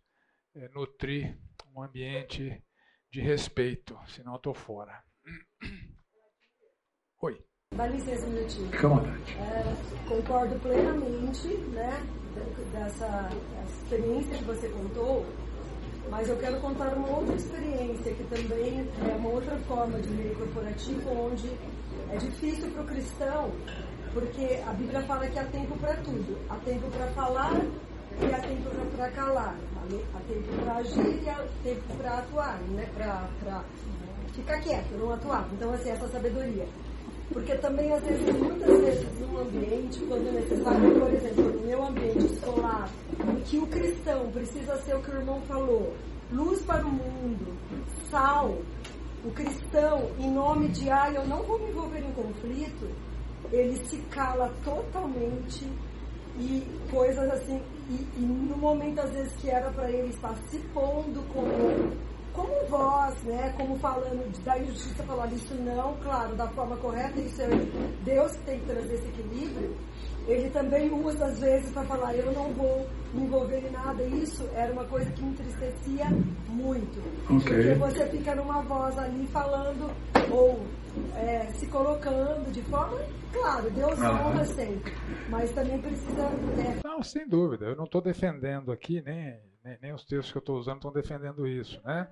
Speaker 1: é, nutrir um ambiente de respeito, senão eu estou fora. Oi.
Speaker 3: Dá licença um minutinho.
Speaker 1: Fica à vontade.
Speaker 3: É, concordo plenamente né, dessa experiência que você contou, mas eu quero contar uma outra experiência que também é uma outra forma de meio corporativo, onde é difícil para o cristão, porque a Bíblia fala que há tempo para tudo. Há tempo para falar e há tempo para calar. Há tempo para agir e há tempo para atuar, né? para ficar quieto, não atuar. Então, assim, essa sabedoria. Porque também, às vezes, muitas vezes, no ambiente, quando é necessário, por exemplo, no meu ambiente escolar, em que o cristão precisa ser o que o irmão falou, luz para o mundo, sal, o cristão, em nome de, ah, eu não vou me envolver em conflito, ele se cala totalmente e coisas assim, e, e no momento às vezes que era para ele estar se pondo como, como voz, né, como falando da injustiça, falar isso não, claro, da forma correta, isso é Deus que tem que trazer esse equilíbrio, ele também usa às vezes para falar, eu não vou me envolver em nada. Isso era uma coisa que me entristecia muito. Okay. Porque você fica numa voz ali falando ou é, se colocando de forma, claro, Deus ah. honra sempre, mas também precisa. Né?
Speaker 1: Não, sem dúvida. Eu não estou defendendo aqui, nem, nem, nem, os textos que eu estou usando estão defendendo isso, né?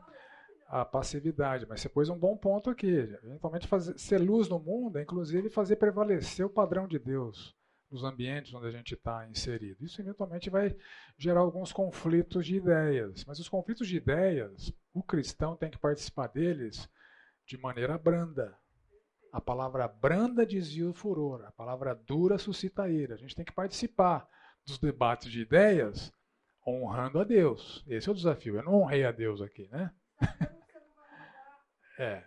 Speaker 1: A passividade, mas você pôs um bom ponto aqui. Eventualmente, fazer, ser luz no mundo é inclusive fazer prevalecer o padrão de Deus nos ambientes onde a gente está inserido. Isso eventualmente vai gerar alguns conflitos de ideias, mas os conflitos de ideias, o cristão tem que participar deles de maneira branda. A palavra branda desvia o furor, a palavra dura suscita a ira. A gente tem que participar dos debates de ideias honrando a Deus. Esse é o desafio. Eu não honrei a Deus aqui, né? é.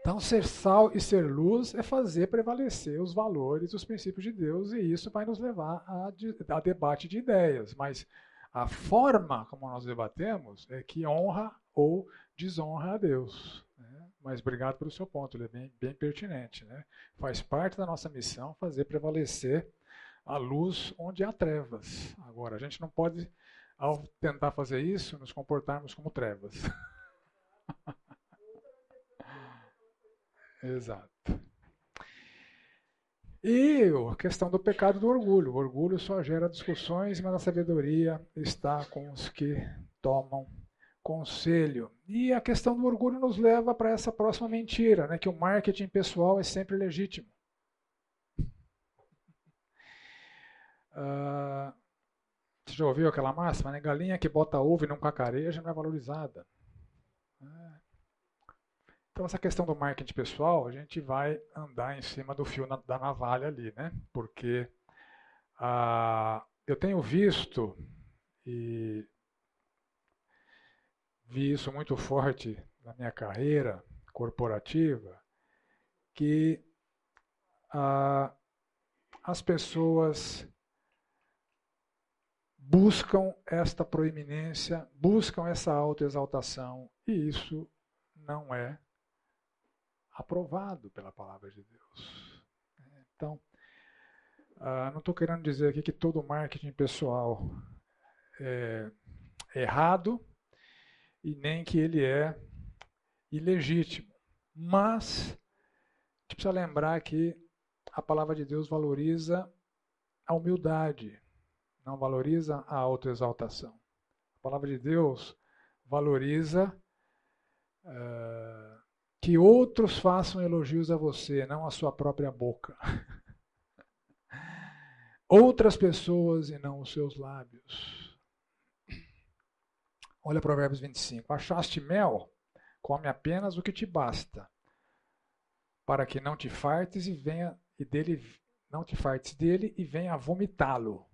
Speaker 1: Então, ser sal e ser luz é fazer prevalecer os valores os princípios de Deus, e isso vai nos levar a, a debate de ideias. Mas a forma como nós debatemos é que honra ou desonra a Deus. Né? Mas obrigado pelo seu ponto, ele é bem, bem pertinente. Né? Faz parte da nossa missão fazer prevalecer a luz onde há trevas. Agora, a gente não pode, ao tentar fazer isso, nos comportarmos como trevas. Exato. E a questão do pecado do orgulho. O orgulho só gera discussões, mas a sabedoria está com os que tomam conselho. E a questão do orgulho nos leva para essa próxima mentira, né, que o marketing pessoal é sempre legítimo. Uh, você já ouviu aquela máxima, né? Galinha que bota ovo e não cacareja não é valorizada. É. Então, essa questão do marketing pessoal, a gente vai andar em cima do fio da navalha ali, né? Porque uh, eu tenho visto e vi isso muito forte na minha carreira corporativa, que uh, as pessoas buscam esta proeminência, buscam essa autoexaltação, e isso não é aprovado pela palavra de Deus. Então, uh, não estou querendo dizer aqui que todo marketing pessoal é errado e nem que ele é ilegítimo, mas a gente precisa lembrar que a palavra de Deus valoriza a humildade, não valoriza a autoexaltação. A palavra de Deus valoriza uh, que outros façam elogios a você, não a sua própria boca. Outras pessoas e não os seus lábios. Olha Provérbios 25. Achaste mel? Come apenas o que te basta, para que não te fartes e venha e dele não te fartes dele e venha vomitá-lo.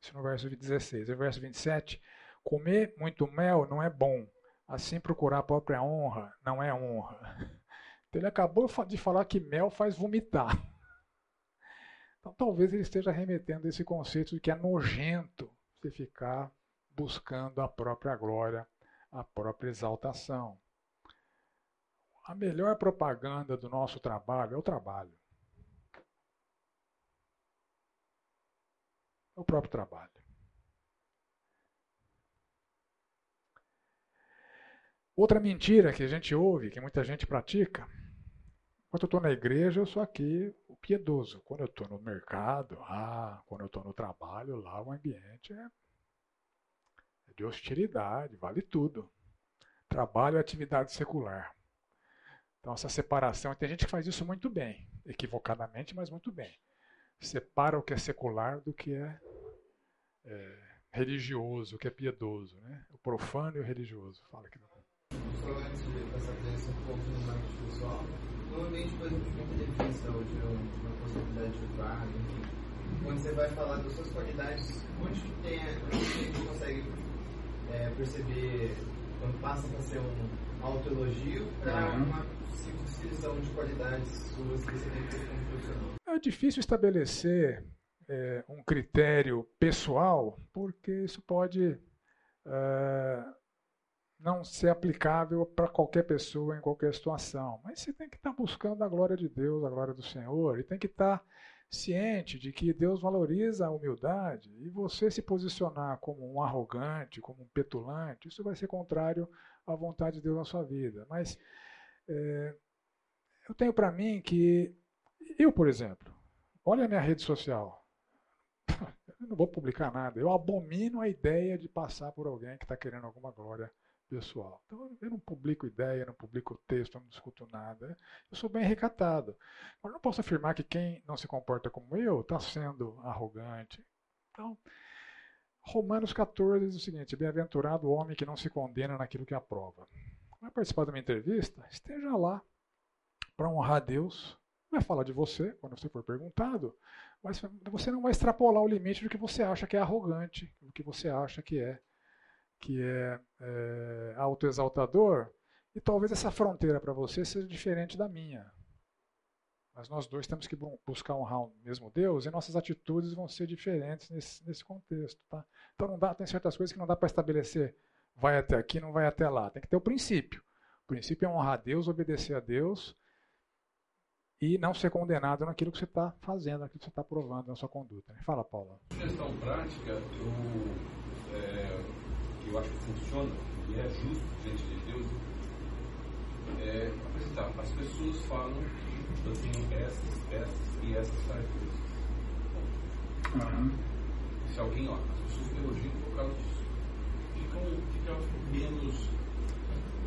Speaker 1: Isso no verso 16. E verso 27, comer muito mel não é bom, assim procurar a própria honra não é honra. Então ele acabou de falar que mel faz vomitar. Então talvez ele esteja remetendo esse conceito de que é nojento você ficar buscando a própria glória, a própria exaltação. A melhor propaganda do nosso trabalho é o trabalho. é o próprio trabalho. Outra mentira que a gente ouve, que muita gente pratica, quando eu estou na igreja, eu sou aqui o piedoso. Quando eu estou no mercado, ah, quando eu estou no trabalho, lá o ambiente é, de hostilidade, vale tudo. Trabalho é atividade secular. Então, essa separação, tem gente que faz isso muito bem, equivocadamente, mas muito bem separa o que é secular do que é, é religioso, o que é piedoso, né? O profano e o religioso. Fala aqui.
Speaker 4: Só antes de passar a um pouco no marketing pessoal, normalmente, por exemplo, de uma definição de uma possibilidade de vaga, quando você vai falar das suas qualidades, onde que tem, que você consegue é, perceber quando passa para ser um autoelogio para uhum. uma descrição de qualidades suas que você tem que ter como profissional?
Speaker 1: É difícil estabelecer é, um critério pessoal, porque isso pode é, não ser aplicável para qualquer pessoa em qualquer situação. Mas você tem que estar tá buscando a glória de Deus, a glória do Senhor, e tem que estar tá ciente de que Deus valoriza a humildade, e você se posicionar como um arrogante, como um petulante, isso vai ser contrário à vontade de Deus na sua vida. Mas é, eu tenho para mim que eu, por exemplo, olha a minha rede social. Eu não vou publicar nada. Eu abomino a ideia de passar por alguém que está querendo alguma glória pessoal. Então, eu não publico ideia, não publico texto, não discuto nada. Eu sou bem recatado. Mas não posso afirmar que quem não se comporta como eu está sendo arrogante. Então, Romanos 14 diz o seguinte: Bem-aventurado o homem que não se condena naquilo que aprova. Vai participar de uma entrevista? Esteja lá para honrar Deus, vai falar de você quando você for perguntado, mas você não vai extrapolar o limite do que você acha que é arrogante, do que você acha que é que é, é autoexaltador, e talvez essa fronteira para você seja diferente da minha. Mas nós dois temos que buscar honrar o mesmo Deus e nossas atitudes vão ser diferentes nesse, nesse contexto. Tá? Então não dá, tem certas coisas que não dá para estabelecer vai até aqui, não vai até lá. Tem que ter o princípio. O princípio é honrar Deus, obedecer a Deus e não ser condenado naquilo que você está fazendo, naquilo que você está provando na sua conduta. Né? Fala, Paula.
Speaker 2: Questão prática, eu, é, eu acho que funciona e é justo diante de Deus é, apresentar. As pessoas falam que eu tenho essas, essas e essas características. Uhum. Se alguém, ó, as pessoas me elogiam por causa disso. Ficam, ficam menos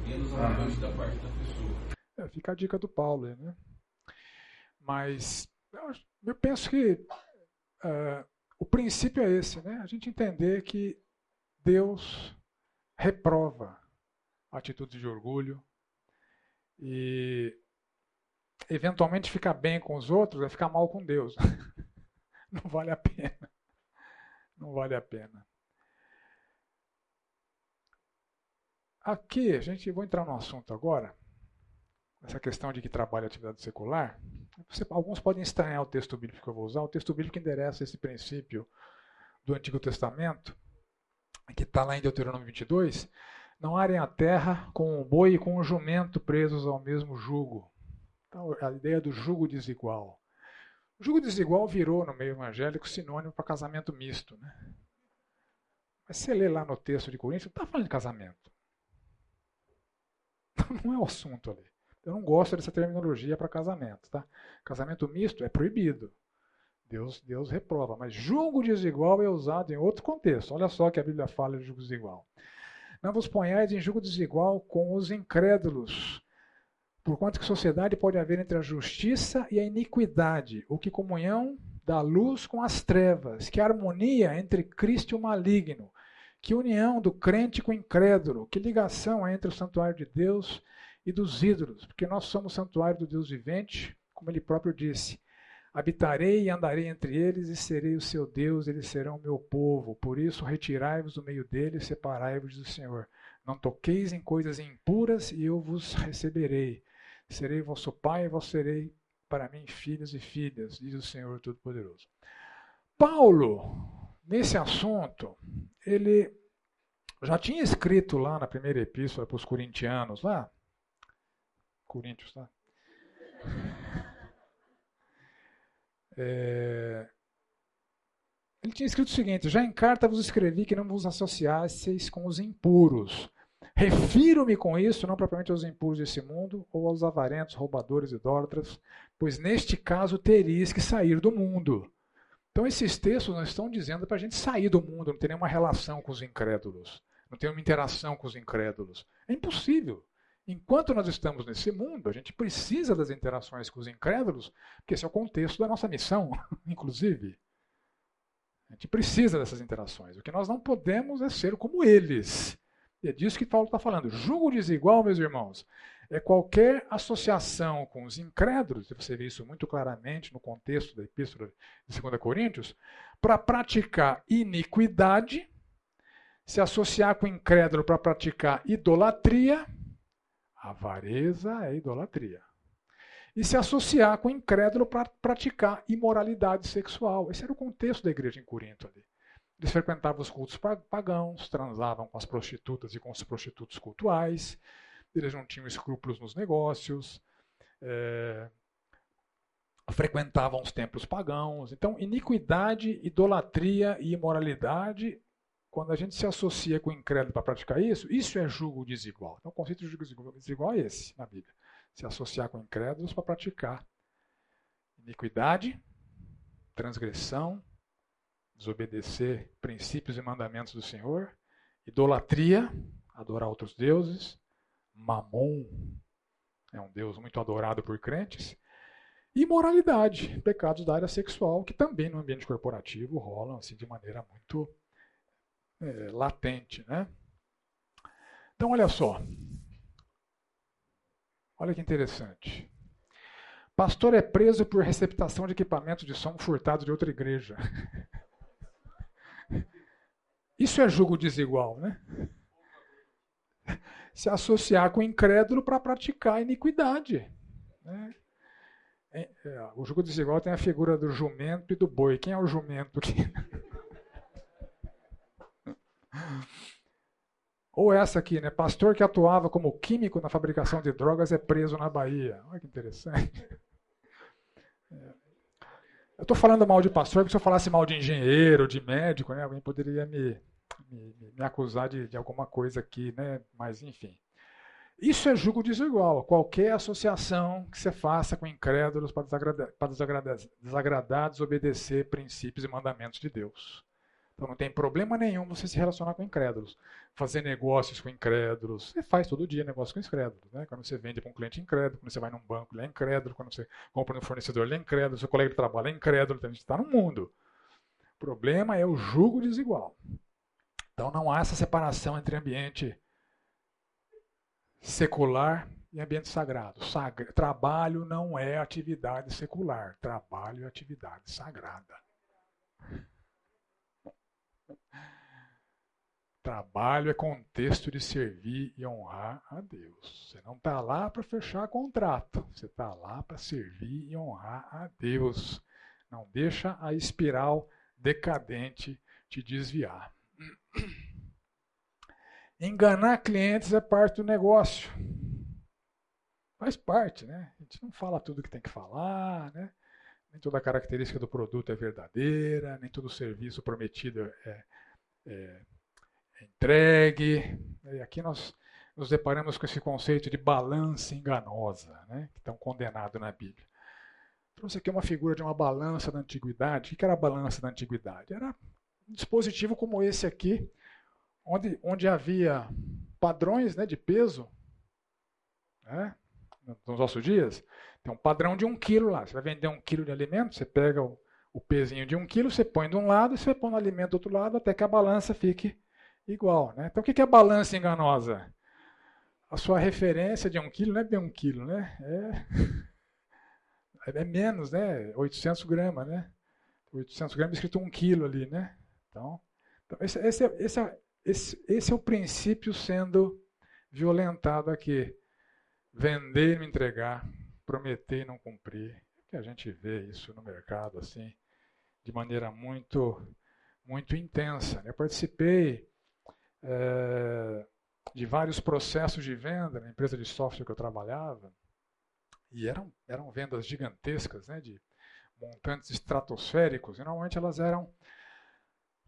Speaker 2: menos arrogante da parte da pessoa.
Speaker 1: É, fica a dica do Paulo né? Mas eu penso que uh, o princípio é esse, né? A gente entender que Deus reprova atitudes de orgulho e eventualmente ficar bem com os outros é ficar mal com Deus. Não vale a pena. Não vale a pena. Aqui, a gente vou entrar no assunto agora, essa questão de que trabalha atividade secular. Você, alguns podem estranhar o texto bíblico que eu vou usar. O texto bíblico endereça esse princípio do Antigo Testamento, que está lá em Deuteronômio 22. Não arem a terra com um boi e com um jumento presos ao mesmo jugo. Então, a ideia do jugo desigual. O jugo desigual virou, no meio evangélico, sinônimo para casamento misto. Né? Mas você lê lá no texto de Coríntios, não está falando de casamento. Não é o assunto ali. Eu não gosto dessa terminologia para casamento. Tá? Casamento misto é proibido. Deus, Deus reprova. Mas julgo desigual é usado em outro contexto. Olha só que a Bíblia fala de julgo desigual. Não vos ponhais em julgo desigual com os incrédulos, porquanto que sociedade pode haver entre a justiça e a iniquidade, o que comunhão da luz com as trevas, que harmonia entre Cristo e o maligno, que união do crente com o incrédulo, que ligação entre o santuário de Deus e dos ídolos, porque nós somos santuário do Deus vivente, como ele próprio disse. Habitarei e andarei entre eles e serei o seu Deus, eles serão o meu povo. Por isso, retirai-vos do meio deles, separai-vos do Senhor. Não toqueis em coisas impuras e eu vos receberei. Serei vosso pai e vos serei para mim filhos e filhas, diz o Senhor Todo-Poderoso. Paulo, nesse assunto, ele já tinha escrito lá na primeira epístola para os corintianos, lá, Coríntios, tá? É... Ele tinha escrito o seguinte: Já em carta vos escrevi que não vos associasseis com os impuros. Refiro-me com isso não propriamente aos impuros desse mundo ou aos avarentos, roubadores, idólatras, pois neste caso teríeis que sair do mundo. Então, esses textos não estão dizendo para a gente sair do mundo, não ter nenhuma relação com os incrédulos, não ter uma interação com os incrédulos. É impossível. Enquanto nós estamos nesse mundo, a gente precisa das interações com os incrédulos, porque esse é o contexto da nossa missão, inclusive. A gente precisa dessas interações. O que nós não podemos é ser como eles. E é disso que Paulo está falando. Julgo desigual, meus irmãos, é qualquer associação com os incrédulos, e você vê isso muito claramente no contexto da Epístola de 2 Coríntios, para praticar iniquidade, se associar com o incrédulo para praticar idolatria Avareza é idolatria. E se associar com o incrédulo para praticar imoralidade sexual. Esse era o contexto da igreja em Corinto ali. Eles frequentavam os cultos pagãos, transavam com as prostitutas e com os prostitutos cultuais, eles não tinham escrúpulos nos negócios, é, frequentavam os templos pagãos. Então, iniquidade, idolatria e imoralidade quando a gente se associa com o incrédulo para praticar isso, isso é julgo desigual. Então, o conceito de julgo desigual é esse na Bíblia: se associar com incrédulos para praticar iniquidade, transgressão, desobedecer princípios e mandamentos do Senhor, idolatria, adorar outros deuses, mamon, é um deus muito adorado por crentes, e moralidade, pecados da área sexual, que também no ambiente corporativo rolam assim, de maneira muito é, latente. Né? Então, olha só. Olha que interessante. Pastor é preso por receptação de equipamento de som furtado de outra igreja. Isso é julgo desigual, né? Se associar com o incrédulo para praticar iniquidade. Né? É, é, o julgo desigual tem a figura do jumento e do boi. Quem é o jumento aqui? Ou essa aqui, né? Pastor que atuava como químico na fabricação de drogas é preso na Bahia. Olha que interessante. É. Eu estou falando mal de pastor, porque se eu falasse mal de engenheiro, de médico, né, alguém poderia me, me, me acusar de, de, alguma coisa aqui, né? Mas enfim. Isso é julgo desigual. Qualquer associação que você faça com incrédulos para desagradar, para desagradar, desobedecer princípios e mandamentos de Deus. Então não tem problema nenhum você se relacionar com incrédulos. Fazer negócios com incrédulos. Você faz todo dia negócio com incrédulos. Né? Quando você vende para um cliente incrédulo, quando você vai num banco, ele é incrédulo, quando você compra no fornecedor, ele é incrédulo, seu colega de trabalho é incrédulo, então a gente está no mundo. O problema é o jugo desigual. Então não há essa separação entre ambiente secular e ambiente sagrado. Sagra... Trabalho não é atividade secular. Trabalho é atividade sagrada. Trabalho é contexto de servir e honrar a Deus. Você não está lá para fechar contrato. Você está lá para servir e honrar a Deus. Não deixa a espiral decadente te desviar. Enganar clientes é parte do negócio. Faz parte, né? A gente não fala tudo que tem que falar, né? Nem toda característica do produto é verdadeira, nem todo serviço prometido é, é, é entregue. E aqui nós nos deparamos com esse conceito de balança enganosa, né? que estão condenado na Bíblia. Trouxe aqui uma figura de uma balança da antiguidade. O que era a balança da antiguidade? Era um dispositivo como esse aqui, onde, onde havia padrões né, de peso. Né? nos nossos dias, tem um padrão de um quilo lá. Você vai vender um quilo de alimento, você pega o, o pezinho de um quilo, você põe de um lado e você põe no alimento do outro lado até que a balança fique igual. Né? Então o que é balança enganosa? A sua referência de um quilo não é bem um quilo, né? É, é menos, né? 800 gramas, né? 800 gramas escrito um quilo ali, né? Então, então esse, esse, é, esse, é, esse, esse é o princípio sendo violentado aqui vender e não entregar, prometer e não cumprir. Que a gente vê isso no mercado assim, de maneira muito, muito intensa. Eu participei é, de vários processos de venda na empresa de software que eu trabalhava e eram, eram vendas gigantescas, né, de montantes estratosféricos. E normalmente elas eram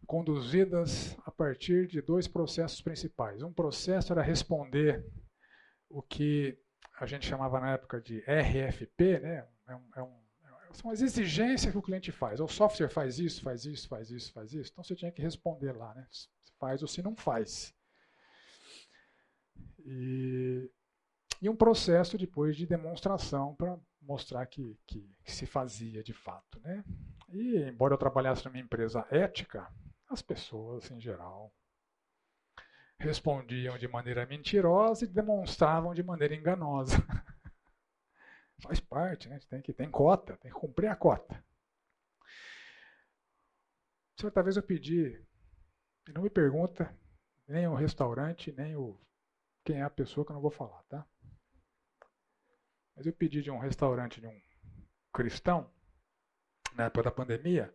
Speaker 1: conduzidas a partir de dois processos principais. Um processo era responder o que a gente chamava na época de RFP, né? É um, é um, são as exigências que o cliente faz. O software faz isso, faz isso, faz isso, faz isso. Então você tinha que responder lá, né? Faz ou se não faz. E, e um processo depois de demonstração para mostrar que, que, que, se fazia de fato. Né? E embora eu trabalhasse numa empresa ética, as pessoas em geral respondiam de maneira mentirosa e demonstravam de maneira enganosa. Faz parte, né? Tem que tem cota, tem que cumprir a cota. Certa vez eu pedi, não me pergunta nem o restaurante, nem o quem é a pessoa que eu não vou falar, tá? Mas eu pedi de um restaurante de um cristão, na época da pandemia,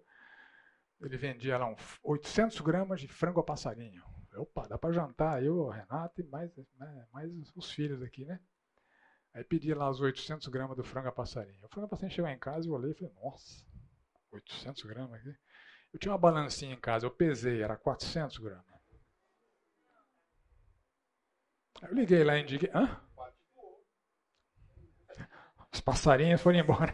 Speaker 1: ele vendia lá uns 800 gramas de frango a passarinho. Opa, dá para jantar eu, Renato e mais, né, mais os filhos aqui, né? Aí pedi lá os 800 gramas do frango a passarinho. O frango a passarinho chegou em casa e eu olhei e falei, nossa, 800 gramas aqui. Eu tinha uma balancinha em casa, eu pesei, era 400 gramas. Eu liguei lá e indiquei, hã? Os passarinhos foram embora.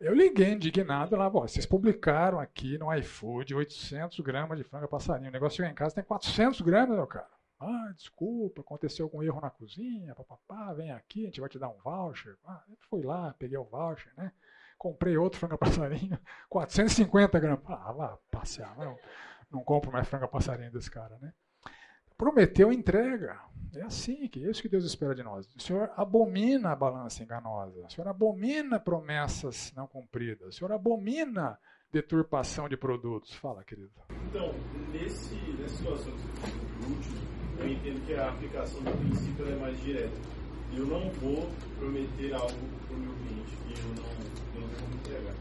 Speaker 1: Eu liguei indignado lá, vocês publicaram aqui no iFood 800 gramas de frango passarinho. O negócio chega em casa tem 400 gramas, meu cara. Ah, desculpa, aconteceu algum erro na cozinha, papapá, vem aqui, a gente vai te dar um voucher. Ah, eu fui lá, peguei o voucher, né? Comprei outro frango passarinho, 450 gramas. Ah, lá, passear, não, não compro mais frango passarinho desse cara, né? Prometeu entrega. É assim, que é isso que Deus espera de nós. O Senhor abomina a balança enganosa. O Senhor abomina promessas não cumpridas. O Senhor abomina deturpação de produtos. Fala, querido.
Speaker 5: Então, nesse, nessa situação último, eu entendo que a aplicação do princípio é mais direta. Eu não vou prometer algo para o meu cliente que eu não, entregar.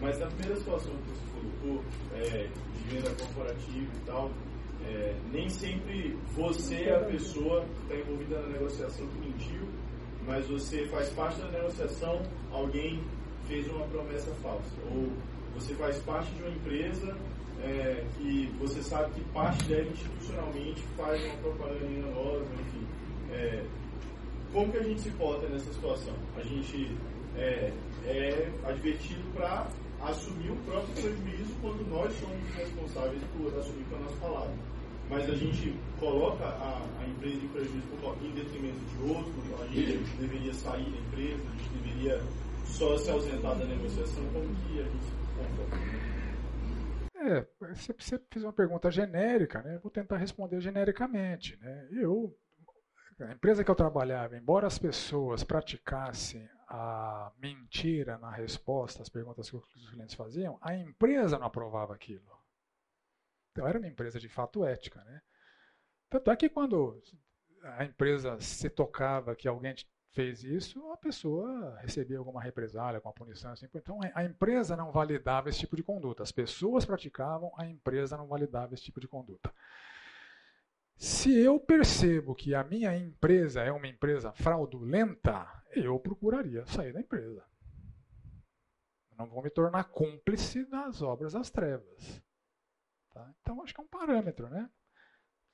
Speaker 5: Mas na primeira situação que você colocou, é, de venda corporativa e tal, é, nem sempre você é a pessoa que está envolvida na negociação que mentiu, mas você faz parte da negociação, alguém fez uma promessa falsa. Ou você faz parte de uma empresa é, que você sabe que parte dela institucionalmente faz uma propaganda enganosa, enfim. É, como que a gente se porta nessa situação? A gente é, é advertido para assumir o próprio prejuízo quando nós somos responsáveis por assumir com a nossa palavra. Mas a gente coloca a, a empresa em prejuízo em detrimento de outro, a gente deveria sair da empresa, a gente deveria só se ausentar da negociação, como que a gente se comporta?
Speaker 1: É, você fez uma pergunta genérica, né? Vou tentar responder genericamente, né? Eu, a empresa que eu trabalhava, embora as pessoas praticassem a mentira na resposta às perguntas que os clientes faziam, a empresa não aprovava aquilo. Então era uma empresa de fato ética, né? Tanto é que quando a empresa se tocava que alguém fez isso, a pessoa recebia alguma represália, alguma punição. Assim. Então a empresa não validava esse tipo de conduta. As pessoas praticavam, a empresa não validava esse tipo de conduta. Se eu percebo que a minha empresa é uma empresa fraudulenta, eu procuraria sair da empresa. Não vou me tornar cúmplice das obras das trevas. Tá? Então, acho que é um parâmetro, né?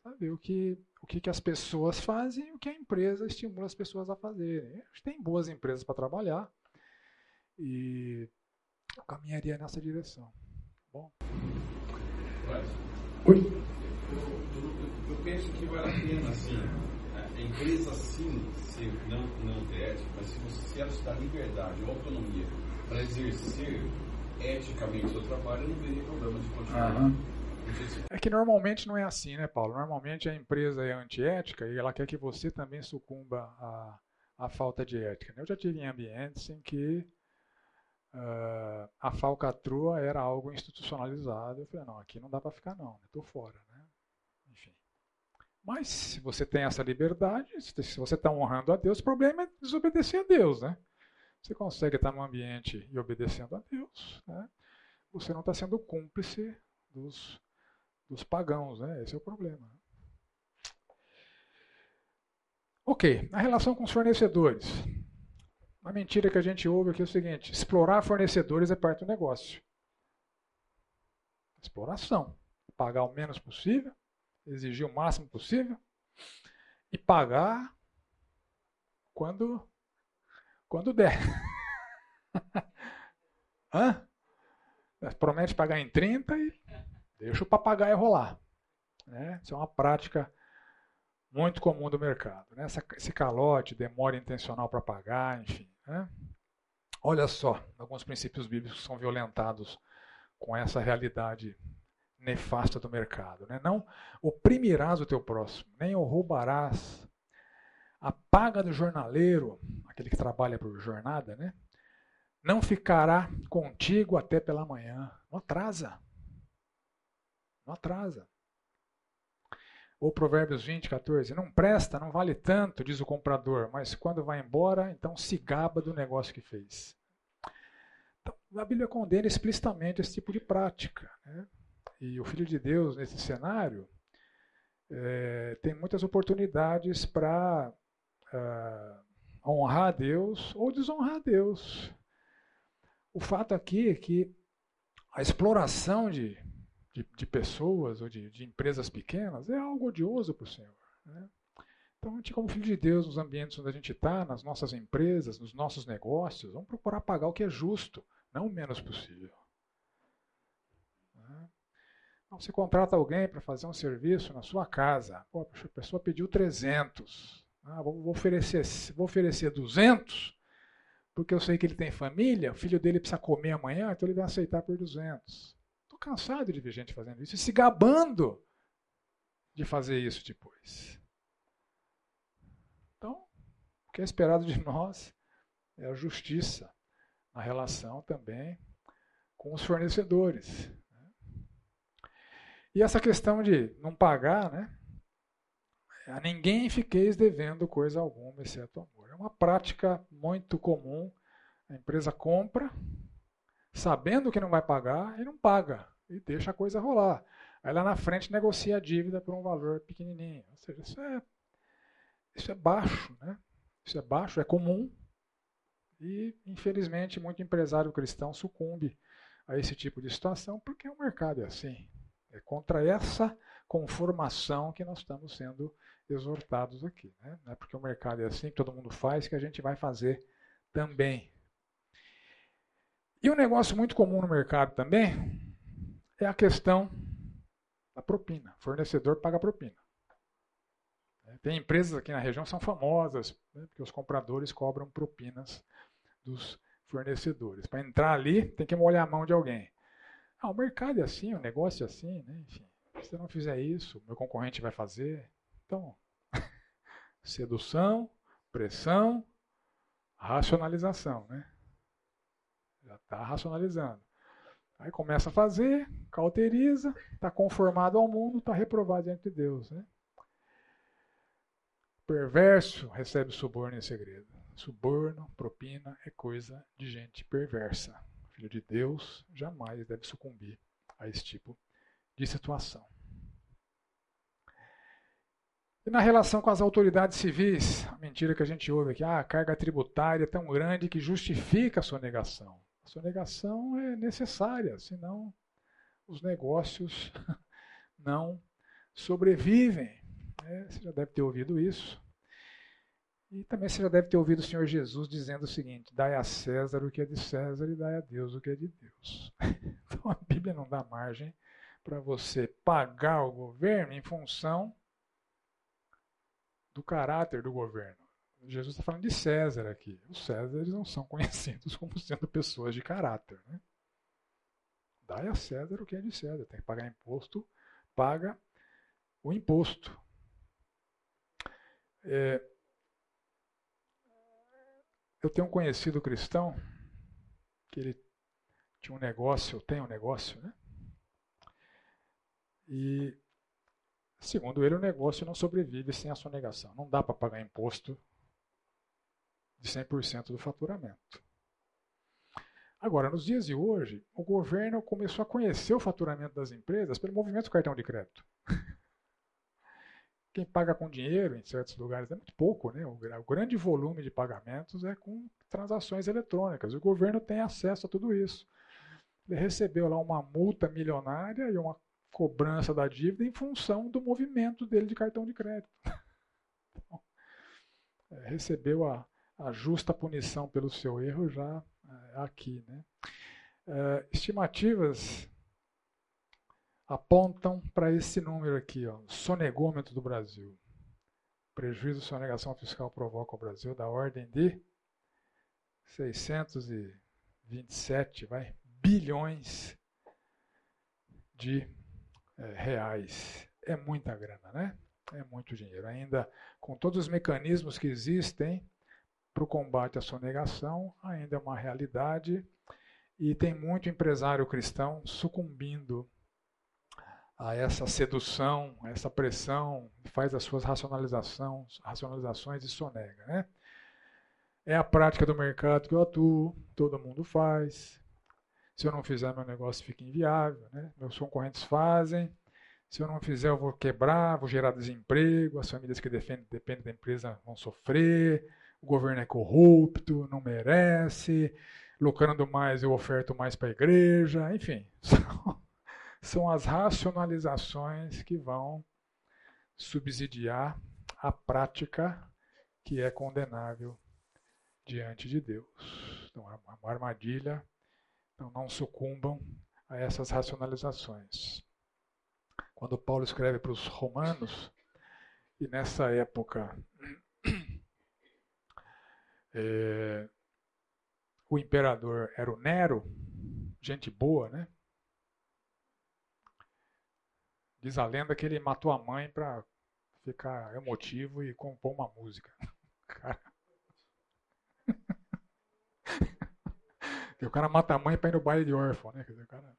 Speaker 1: Saber o que, o que, que as pessoas fazem e o que a empresa estimula as pessoas a fazerem. A gente tem boas empresas para trabalhar e eu caminharia nessa direção. Bom.
Speaker 2: Oi eu penso que vale a pena, assim, empresa sim ser não, não ter ética, mas se, você, se ela te dá liberdade, autonomia para exercer eticamente o seu trabalho, não teria problema de continuar. Uhum.
Speaker 1: É que normalmente não é assim, né, Paulo? Normalmente a empresa é antiética e ela quer que você também sucumba à, à falta de ética. Né? Eu já tive em ambientes em que uh, a falcatrua era algo institucionalizado. Eu falei, não, aqui não dá para ficar não, estou fora. Mas se você tem essa liberdade, se você está honrando a Deus, o problema é desobedecer a Deus, né? Você consegue estar num ambiente e obedecendo a Deus, né? Você não está sendo cúmplice dos, dos pagãos, né? Esse é o problema. Ok, a relação com os fornecedores. A mentira que a gente ouve aqui é o seguinte: explorar fornecedores é parte do negócio. Exploração. Pagar o menos possível exigir o máximo possível e pagar quando quando der. Hã? Promete pagar em 30 e deixa o papagaio rolar. Né? Isso é uma prática muito comum do mercado. Né? Essa, esse calote, demora intencional para pagar, enfim. Né? Olha só, alguns princípios bíblicos são violentados com essa realidade nefasta do mercado. Né? Não oprimirás o teu próximo, nem o roubarás. A paga do jornaleiro, aquele que trabalha por jornada, né? não ficará contigo até pela manhã. Não atrasa. Não atrasa. Ou Provérbios 20, 14. Não presta, não vale tanto, diz o comprador, mas quando vai embora, então se gaba do negócio que fez. Então, a Bíblia condena explicitamente esse tipo de prática. Né? E o Filho de Deus, nesse cenário, é, tem muitas oportunidades para uh, ah, honrar a Deus ou desonrar a Deus. O fato aqui é que a exploração de, de, de pessoas ou de, de, empresas pequenas é algo odioso para o Senhor. Né? Então, a gente, como filho de Deus, nos ambientes onde a gente está, nas nossas empresas, nos nossos negócios, vamos procurar pagar o que é justo, não o menos possível. Então, você contrata alguém para fazer um serviço na sua casa. Pô, a pessoa pediu 300. Ah, vou, oferecer, vou oferecer 200, porque eu sei que ele tem família, o filho dele precisa comer amanhã, então ele vai aceitar por 200. Estou cansado de ver gente fazendo isso e se gabando de fazer isso depois. Então, o que é esperado de nós é a justiça na relação também com os fornecedores. E essa questão de não pagar, né? A ninguém fiqueis devendo coisa alguma, exceto amor. É uma prática muito comum. A empresa compra, sabendo que não vai pagar, e não paga. E deixa a coisa rolar. Aí lá na frente negocia a dívida por um valor pequenininho. Ou seja, isso é, isso é baixo, né? Isso é baixo, é comum. E, infelizmente, muito empresário cristão sucumbe a esse tipo de situação, porque o mercado é assim. É contra essa conformação que nós estamos sendo exortados aqui. Né? Não é porque o mercado é assim, que todo mundo faz, que a gente vai fazer também. E um negócio muito comum no mercado também é a questão da propina. Fornecedor paga propina. Tem empresas aqui na região que são famosas, né, porque os compradores cobram propinas dos fornecedores. Para entrar ali, tem que molhar a mão de alguém. Ah, o mercado é assim, o negócio é assim, né? Enfim, se eu não fizer isso, meu concorrente vai fazer. Então, sedução, pressão, racionalização, né? Já está racionalizando. Aí começa a fazer, cauteriza, está conformado ao mundo, está reprovado diante de Deus. Né? Perverso recebe suborno em segredo. Suborno, propina é coisa de gente perversa. Filho de Deus jamais deve sucumbir a esse tipo de situação. E na relação com as autoridades civis, a mentira que a gente ouve aqui, ah, a carga tributária é tão grande que justifica a sua negação. A sua negação é necessária, senão os negócios não sobrevivem. É, você já deve ter ouvido isso. E também você já deve ter ouvido o Senhor Jesus dizendo o seguinte: dai a César o que é de César e dai a Deus o que é de Deus. Então a Bíblia não dá margem para você pagar o governo em função do caráter do governo. Jesus está falando de César aqui. Os Césares não são conhecidos como sendo pessoas de caráter. Né? Dai a César o que é de César. Tem que pagar imposto, paga o imposto. É, eu tenho um conhecido cristão que ele tinha um negócio, tem um negócio, né? E segundo ele, o negócio não sobrevive sem a sonegação. Não dá para pagar imposto de 100% do faturamento. Agora, nos dias de hoje, o governo começou a conhecer o faturamento das empresas pelo movimento do cartão de crédito. Quem paga com dinheiro em certos lugares é muito pouco, né? O grande volume de pagamentos é com transações eletrônicas. O governo tem acesso a tudo isso. Ele recebeu lá uma multa milionária e uma cobrança da dívida em função do movimento dele de cartão de crédito. Então, é, recebeu a, a justa punição pelo seu erro já é, aqui. Né? É, estimativas apontam para esse número aqui, ó, sonegômetro do Brasil. Prejuízo de sonegação fiscal provoca o Brasil da ordem de 627 vai, bilhões de é, reais. É muita grana, né? É muito dinheiro. Ainda com todos os mecanismos que existem, para o combate à sonegação ainda é uma realidade e tem muito empresário cristão sucumbindo a essa sedução, a essa pressão, faz as suas racionalizações, racionalizações e sonega. Né? É a prática do mercado que eu atuo, todo mundo faz. Se eu não fizer, meu negócio fica inviável. Né? Meus concorrentes fazem. Se eu não fizer, eu vou quebrar, vou gerar desemprego, as famílias que dependem, dependem da empresa vão sofrer o governo é corrupto, não merece, lucrando mais eu oferto mais para a igreja, enfim. São, são as racionalizações que vão subsidiar a prática que é condenável diante de Deus. Então, é uma armadilha. Então, não sucumbam a essas racionalizações. Quando Paulo escreve para os romanos, e nessa época é, o imperador era o Nero, gente boa, né? Diz a lenda que ele matou a mãe para ficar emotivo e compor uma música. Cara. o cara mata a mãe para ir no baile de órfão, né? O cara...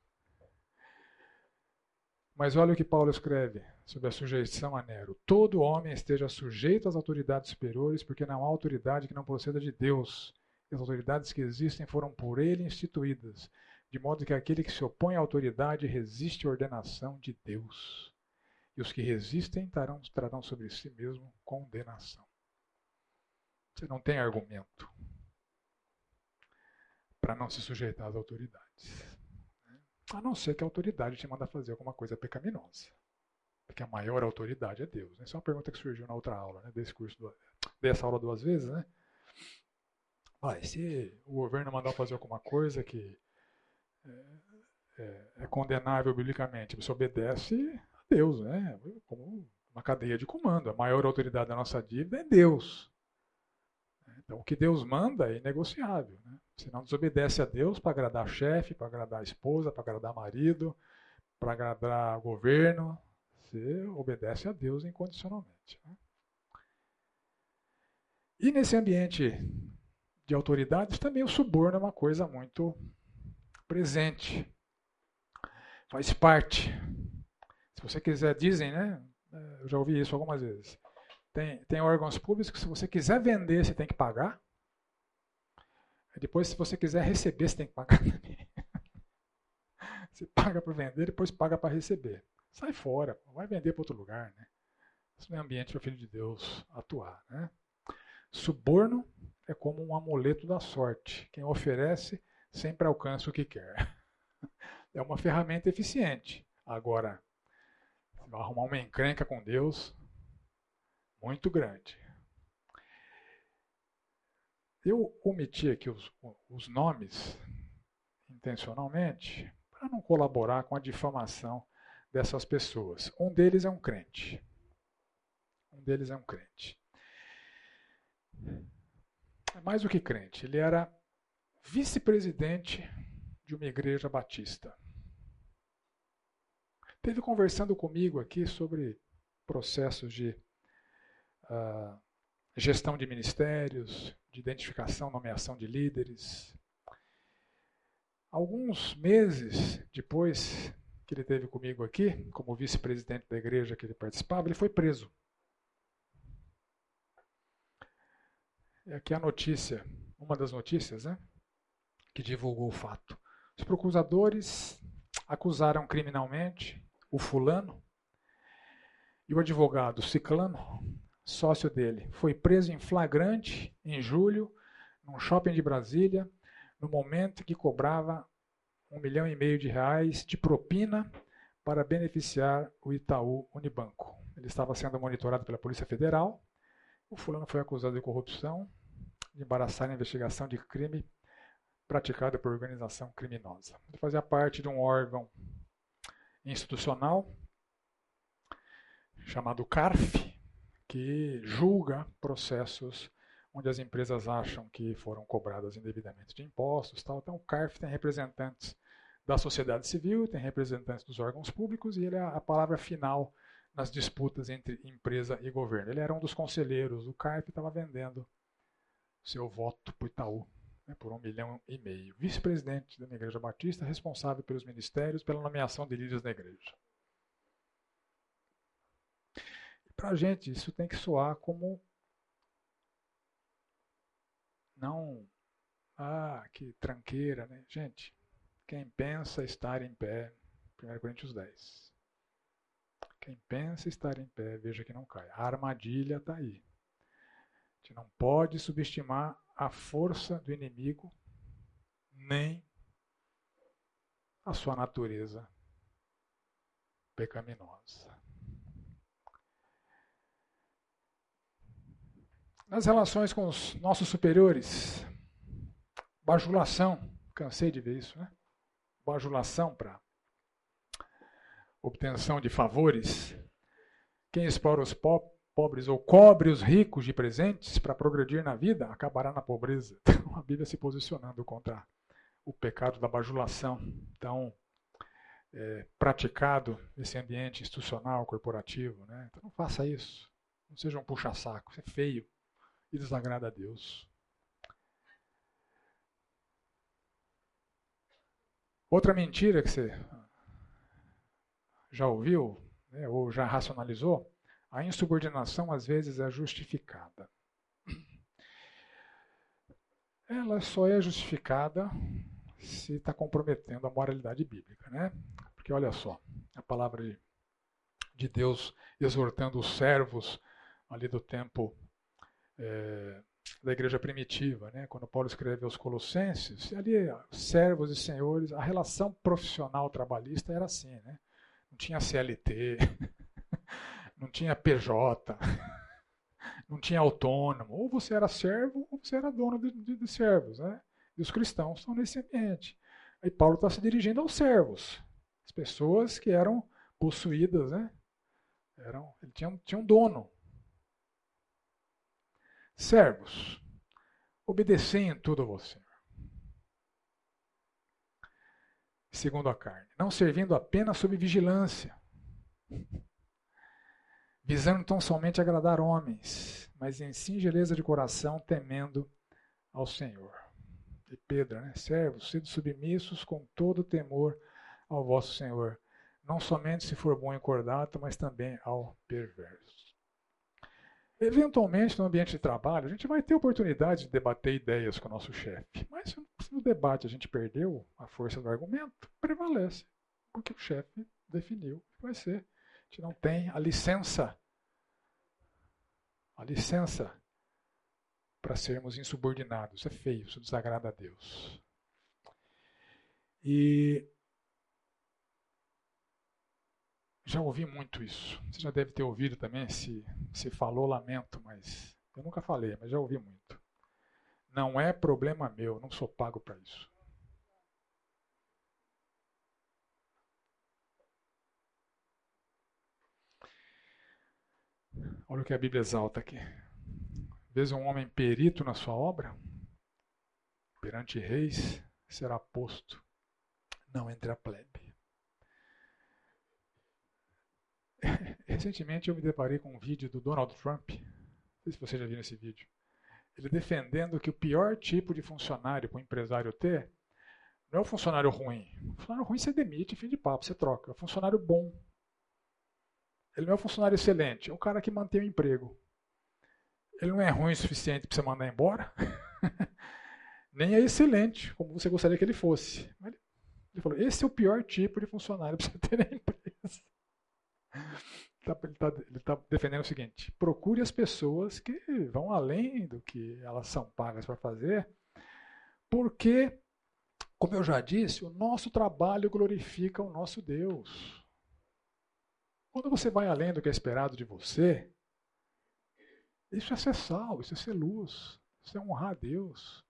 Speaker 1: Mas olha o que Paulo escreve sobre a sujeição a Nero. Todo homem esteja sujeito às autoridades superiores, porque não há autoridade que não proceda de Deus. As autoridades que existem foram por ele instituídas, de modo que aquele que se opõe à autoridade resiste à ordenação de Deus. E os que resistem trarão, trarão sobre si mesmo condenação. Você não tem argumento para não se sujeitar às autoridades. A não ser que a autoridade te manda fazer alguma coisa pecaminosa. Porque a maior autoridade é Deus. Né? Essa é uma pergunta que surgiu na outra aula, né? desse curso, do, dessa aula duas vezes, né? Mas se o governo mandar fazer alguma coisa que é, é condenável biblicamente. Você obedece a Deus, né? Como uma cadeia de comando. A maior autoridade da nossa dívida é Deus. Então, o que Deus manda é inegociável. Né? Você não desobedece a Deus para agradar chefe, para agradar esposa, para agradar marido, para agradar governo. Você obedece a Deus incondicionalmente. Né? E nesse ambiente de autoridades, também o suborno é uma coisa muito presente. Faz parte. Se você quiser, dizem, né? Eu já ouvi isso algumas vezes. Tem, tem órgãos públicos que se você quiser vender, você tem que pagar. Depois, se você quiser receber, você tem que pagar também. Você paga para vender, depois paga para receber. Sai fora, vai vender para outro lugar. Né? Isso não é ambiente para o Filho de Deus atuar. Né? Suborno é como um amuleto da sorte. Quem oferece sempre alcança o que quer. É uma ferramenta eficiente. Agora, vai arrumar uma encrenca com Deus muito grande. Eu omiti aqui os, os nomes intencionalmente para não colaborar com a difamação dessas pessoas. Um deles é um crente. Um deles é um crente. É mais do que crente, ele era vice-presidente de uma igreja batista. Teve conversando comigo aqui sobre processos de uh, gestão de ministérios, de identificação, nomeação de líderes. Alguns meses depois que ele teve comigo aqui, como vice-presidente da igreja que ele participava, ele foi preso. E aqui a notícia, uma das notícias, né, que divulgou o fato. Os procuradores acusaram criminalmente o fulano e o advogado ciclano sócio dele, foi preso em flagrante em julho, num shopping de Brasília, no momento que cobrava um milhão e meio de reais de propina para beneficiar o Itaú Unibanco. Ele estava sendo monitorado pela Polícia Federal. O fulano foi acusado de corrupção, de embaraçar a investigação de crime praticado por organização criminosa. Ele fazia parte de um órgão institucional chamado CARF, que julga processos onde as empresas acham que foram cobradas indevidamente de impostos. Tal. Então, o CARF tem representantes da sociedade civil, tem representantes dos órgãos públicos e ele é a palavra final nas disputas entre empresa e governo. Ele era um dos conselheiros do CARF e estava vendendo seu voto para o Itaú né, por um milhão e meio. Vice-presidente da Igreja Batista, responsável pelos ministérios, pela nomeação de líderes da igreja. Para a gente, isso tem que soar como. Não. Ah, que tranqueira, né? Gente, quem pensa estar em pé, 1 Coríntios 10. Quem pensa estar em pé, veja que não cai. A armadilha está aí. Gente não pode subestimar a força do inimigo, nem a sua natureza pecaminosa. Nas relações com os nossos superiores, bajulação, cansei de ver isso, né? Bajulação para obtenção de favores. Quem explora os pobres ou cobre os ricos de presentes para progredir na vida acabará na pobreza. Então, a Bíblia se posicionando contra o pecado da bajulação, tão é, praticado nesse ambiente institucional, corporativo. Né? Então, não faça isso. Não seja um puxa-saco, isso é feio e desagrada a Deus. Outra mentira que você já ouviu, né, ou já racionalizou, a insubordinação às vezes é justificada. Ela só é justificada se está comprometendo a moralidade bíblica, né? Porque olha só, a palavra de, de Deus exortando os servos ali do tempo é, da igreja primitiva, né? quando Paulo escreve aos Colossenses, ali servos e senhores, a relação profissional trabalhista era assim, né? não tinha CLT, não tinha PJ, não tinha autônomo, ou você era servo ou você era dono de, de, de servos, né? E os cristãos estão nesse ambiente. Aí Paulo está se dirigindo aos servos, as pessoas que eram possuídas, né? Eram, ele tinha, tinha um dono. Servos, obedecem em tudo a você. Segundo a carne, não servindo apenas sob vigilância, visando tão somente agradar homens, mas em singeleza de coração, temendo ao Senhor. E Pedro, né? Servos, sede submissos com todo temor ao vosso Senhor, não somente se for bom em cordato, mas também ao perverso. Eventualmente, no ambiente de trabalho, a gente vai ter oportunidade de debater ideias com o nosso chefe. Mas se no debate a gente perdeu a força do argumento, prevalece. Porque o chefe definiu que vai ser. Gente não tem a licença. A licença para sermos insubordinados. É feio, isso desagrada a Deus. E já ouvi muito isso. Você já deve ter ouvido também, se, se falou, lamento, mas eu nunca falei, mas já ouvi muito. Não é problema meu, não sou pago para isso. Olha o que a Bíblia exalta aqui. Vês um homem perito na sua obra? Perante reis será posto, não entre a plebe. Recentemente eu me deparei com um vídeo do Donald Trump. Não sei se você já viu esse vídeo. Ele defendendo que o pior tipo de funcionário para o empresário ter não é o funcionário ruim. O funcionário ruim você demite, fim de papo, você troca. É o funcionário bom. Ele não é o funcionário excelente, é o cara que mantém o emprego. Ele não é ruim o suficiente para você mandar embora, nem é excelente, como você gostaria que ele fosse. Ele falou: esse é o pior tipo de funcionário para você ter na empresa. Tá, ele está tá defendendo o seguinte: procure as pessoas que vão além do que elas são pagas para fazer, porque, como eu já disse, o nosso trabalho glorifica o nosso Deus. Quando você vai além do que é esperado de você, isso é ser sal, isso é ser luz, isso é honrar a Deus.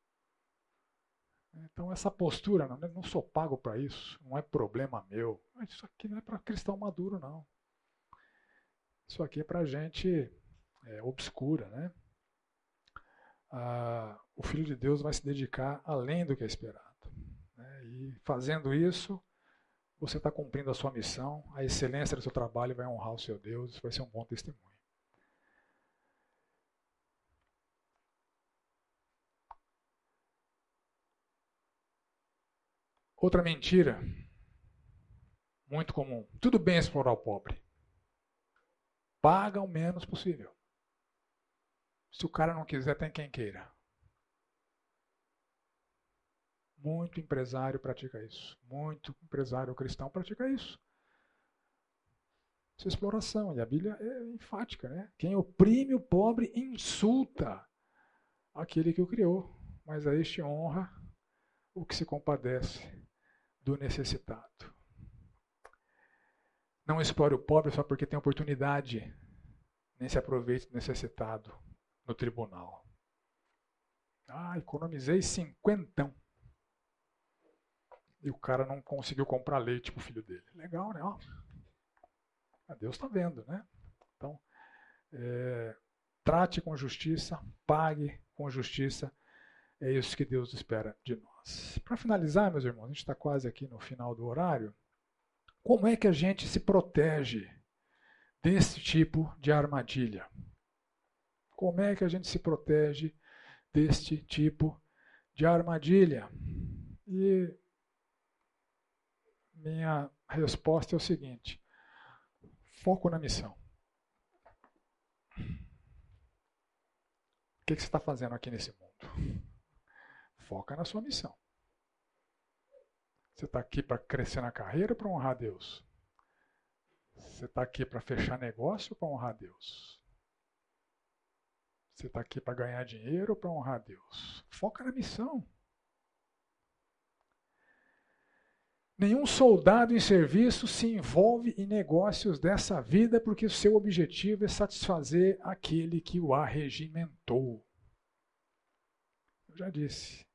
Speaker 1: Então, essa postura, não, não sou pago para isso, não é problema meu. Isso aqui não é para cristão maduro, não. Isso aqui é para gente é, obscura, né? Ah, o Filho de Deus vai se dedicar além do que é esperado. Né? E fazendo isso, você está cumprindo a sua missão, a excelência do seu trabalho vai honrar o seu Deus, isso vai ser um bom testemunho. Outra mentira, muito comum. Tudo bem explorar o pobre. Paga o menos possível. Se o cara não quiser, tem quem queira. Muito empresário pratica isso. Muito empresário cristão pratica isso. Isso é exploração. E a Bíblia é enfática, né? Quem oprime o pobre insulta aquele que o criou. Mas a este honra o que se compadece do necessitado. Não explore o pobre só porque tem oportunidade, nem se aproveite do necessitado no tribunal. Ah, economizei cinquentão. E o cara não conseguiu comprar leite para o filho dele. Legal, né? Ó, Deus está vendo, né? Então, é, trate com justiça, pague com justiça. É isso que Deus espera de nós. Para finalizar, meus irmãos, a gente está quase aqui no final do horário. Como é que a gente se protege desse tipo de armadilha? Como é que a gente se protege deste tipo de armadilha? E minha resposta é o seguinte: foco na missão. O que, você está fazendo aqui nesse mundo? Foca na sua missão. Você está aqui para crescer na carreira ou para honrar Deus? Você está aqui para fechar negócio ou para honrar Deus? Você está aqui para ganhar dinheiro ou para honrar Deus? Foca na missão. Nenhum soldado em serviço se envolve em negócios dessa vida porque o seu objetivo é satisfazer aquele que o arregimentou. Eu já disse,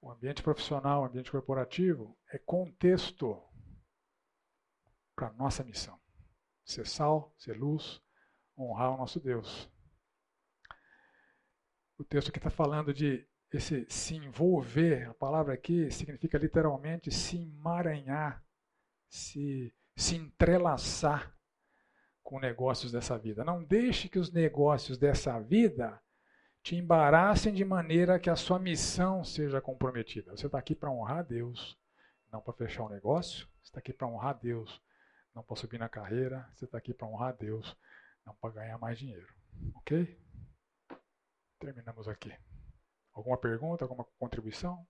Speaker 1: O ambiente profissional, o ambiente corporativo é contexto para a nossa missão. Ser sal, ser luz, honrar o nosso Deus. O texto aqui está falando de esse se envolver, a palavra aqui significa literalmente se emaranhar, se, se entrelaçar com negócios dessa vida. Não deixe que os negócios dessa vida te embaraçem de maneira que a sua missão seja comprometida. Você está aqui para honrar Deus, não para fechar um negócio. Você está aqui para honrar Deus, não para subir na carreira. Você está aqui para honrar Deus, não para ganhar mais dinheiro. Ok? Terminamos aqui. Alguma pergunta, alguma contribuição?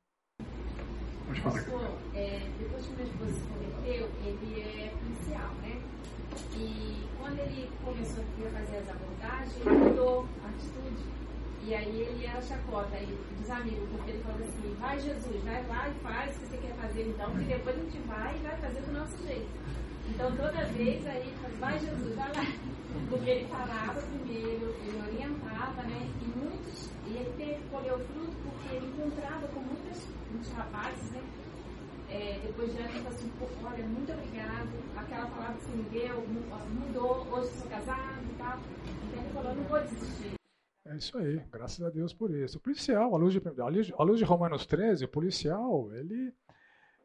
Speaker 6: Pode falar. é, depois que meu esposo se converteu, ele é policial, né? E quando ele começou a fazer as abordagens, ele mudou a atitude. E aí ele era chacota dos amigos, porque ele falou assim, vai Jesus, vai lá e faz o que você quer fazer então, que depois a gente vai e vai fazer do nosso jeito. Então toda vez aí, vai Jesus, vai lá. Porque ele falava primeiro, ele orientava, né? E e ele teve, colheu fruto porque ele encontrava com muitos, muitos rapazes, né? É, depois de anos, assim, olha, muito obrigado. Aquela palavra que você me deu mudou, hoje sou casado e tal. Então ele falou, não vou desistir.
Speaker 1: É isso aí, graças a Deus por isso. O policial, à luz de, à luz de Romanos 13, o policial, ele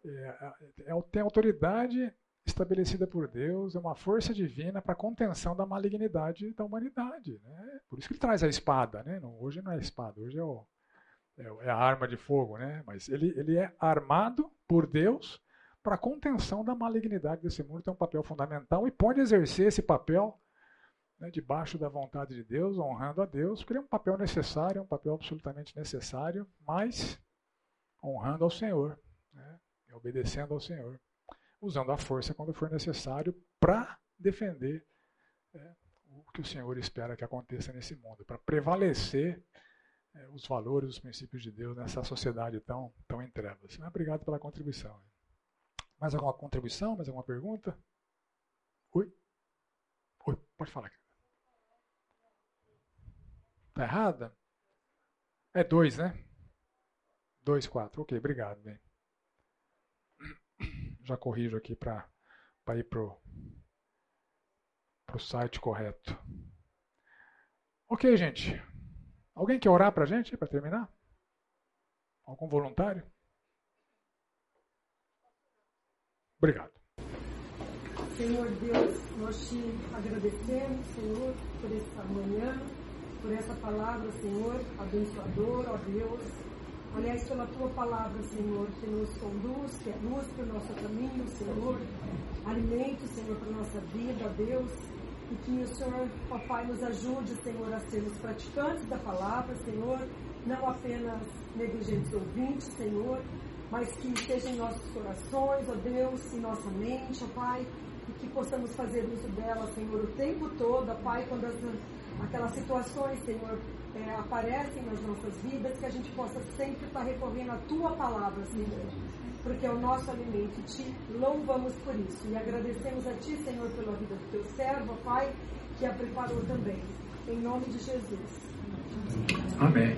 Speaker 1: é, é, tem autoridade estabelecida por Deus, é uma força divina para contenção da malignidade da humanidade. Né? Por isso que ele traz a espada. Né? Não, hoje não é a espada, hoje é, o, é, é, a arma de fogo. Né? Mas ele, ele é armado por Deus para a contenção da malignidade desse mundo, tem um papel fundamental e pode exercer esse papel né, debaixo da vontade de Deus, honrando a Deus, porque ele é um papel necessário, é um papel absolutamente necessário, mas honrando ao Senhor, né, obedecendo ao Senhor usando a força quando for necessário para defender é, o que o Senhor espera que aconteça nesse mundo, para prevalecer é, os valores, os princípios de Deus nessa sociedade tão, tão em trevas. Obrigado pela contribuição. Mais alguma contribuição? Mais alguma pergunta? Oi? Oi, pode falar. Está errada? É dois, né? Dois, quatro. Ok, obrigado. Bem já corrijo aqui para ir para o site correto. Ok, gente. Alguém quer orar para a gente, para terminar? Algum voluntário? Obrigado.
Speaker 3: Senhor Deus, nós te agradecemos, Senhor, por essa manhã, por essa palavra, Senhor, abençoadora, ó Deus. Aliás, pela tua palavra, Senhor, que nos conduz, que é luz para o nosso caminho, Senhor. Alimento, Senhor, para a nossa vida, Deus. E que o Senhor, papai, nos ajude, Senhor, a sermos praticantes da palavra, Senhor. Não apenas negligentes ouvintes, Senhor, mas que esteja em nossos corações, ó Deus, em nossa mente, ó Pai, e que possamos fazer uso dela, Senhor, o tempo todo, ó Pai, quando as, aquelas situações, Senhor, é, aparecem nas nossas vidas, que a gente possa sempre estar recorrendo à tua palavra, Senhor, porque é o nosso alimento. E te louvamos por isso e agradecemos a ti, Senhor, pela vida do teu servo, Pai, que a preparou também. Em nome de Jesus.
Speaker 1: Amém.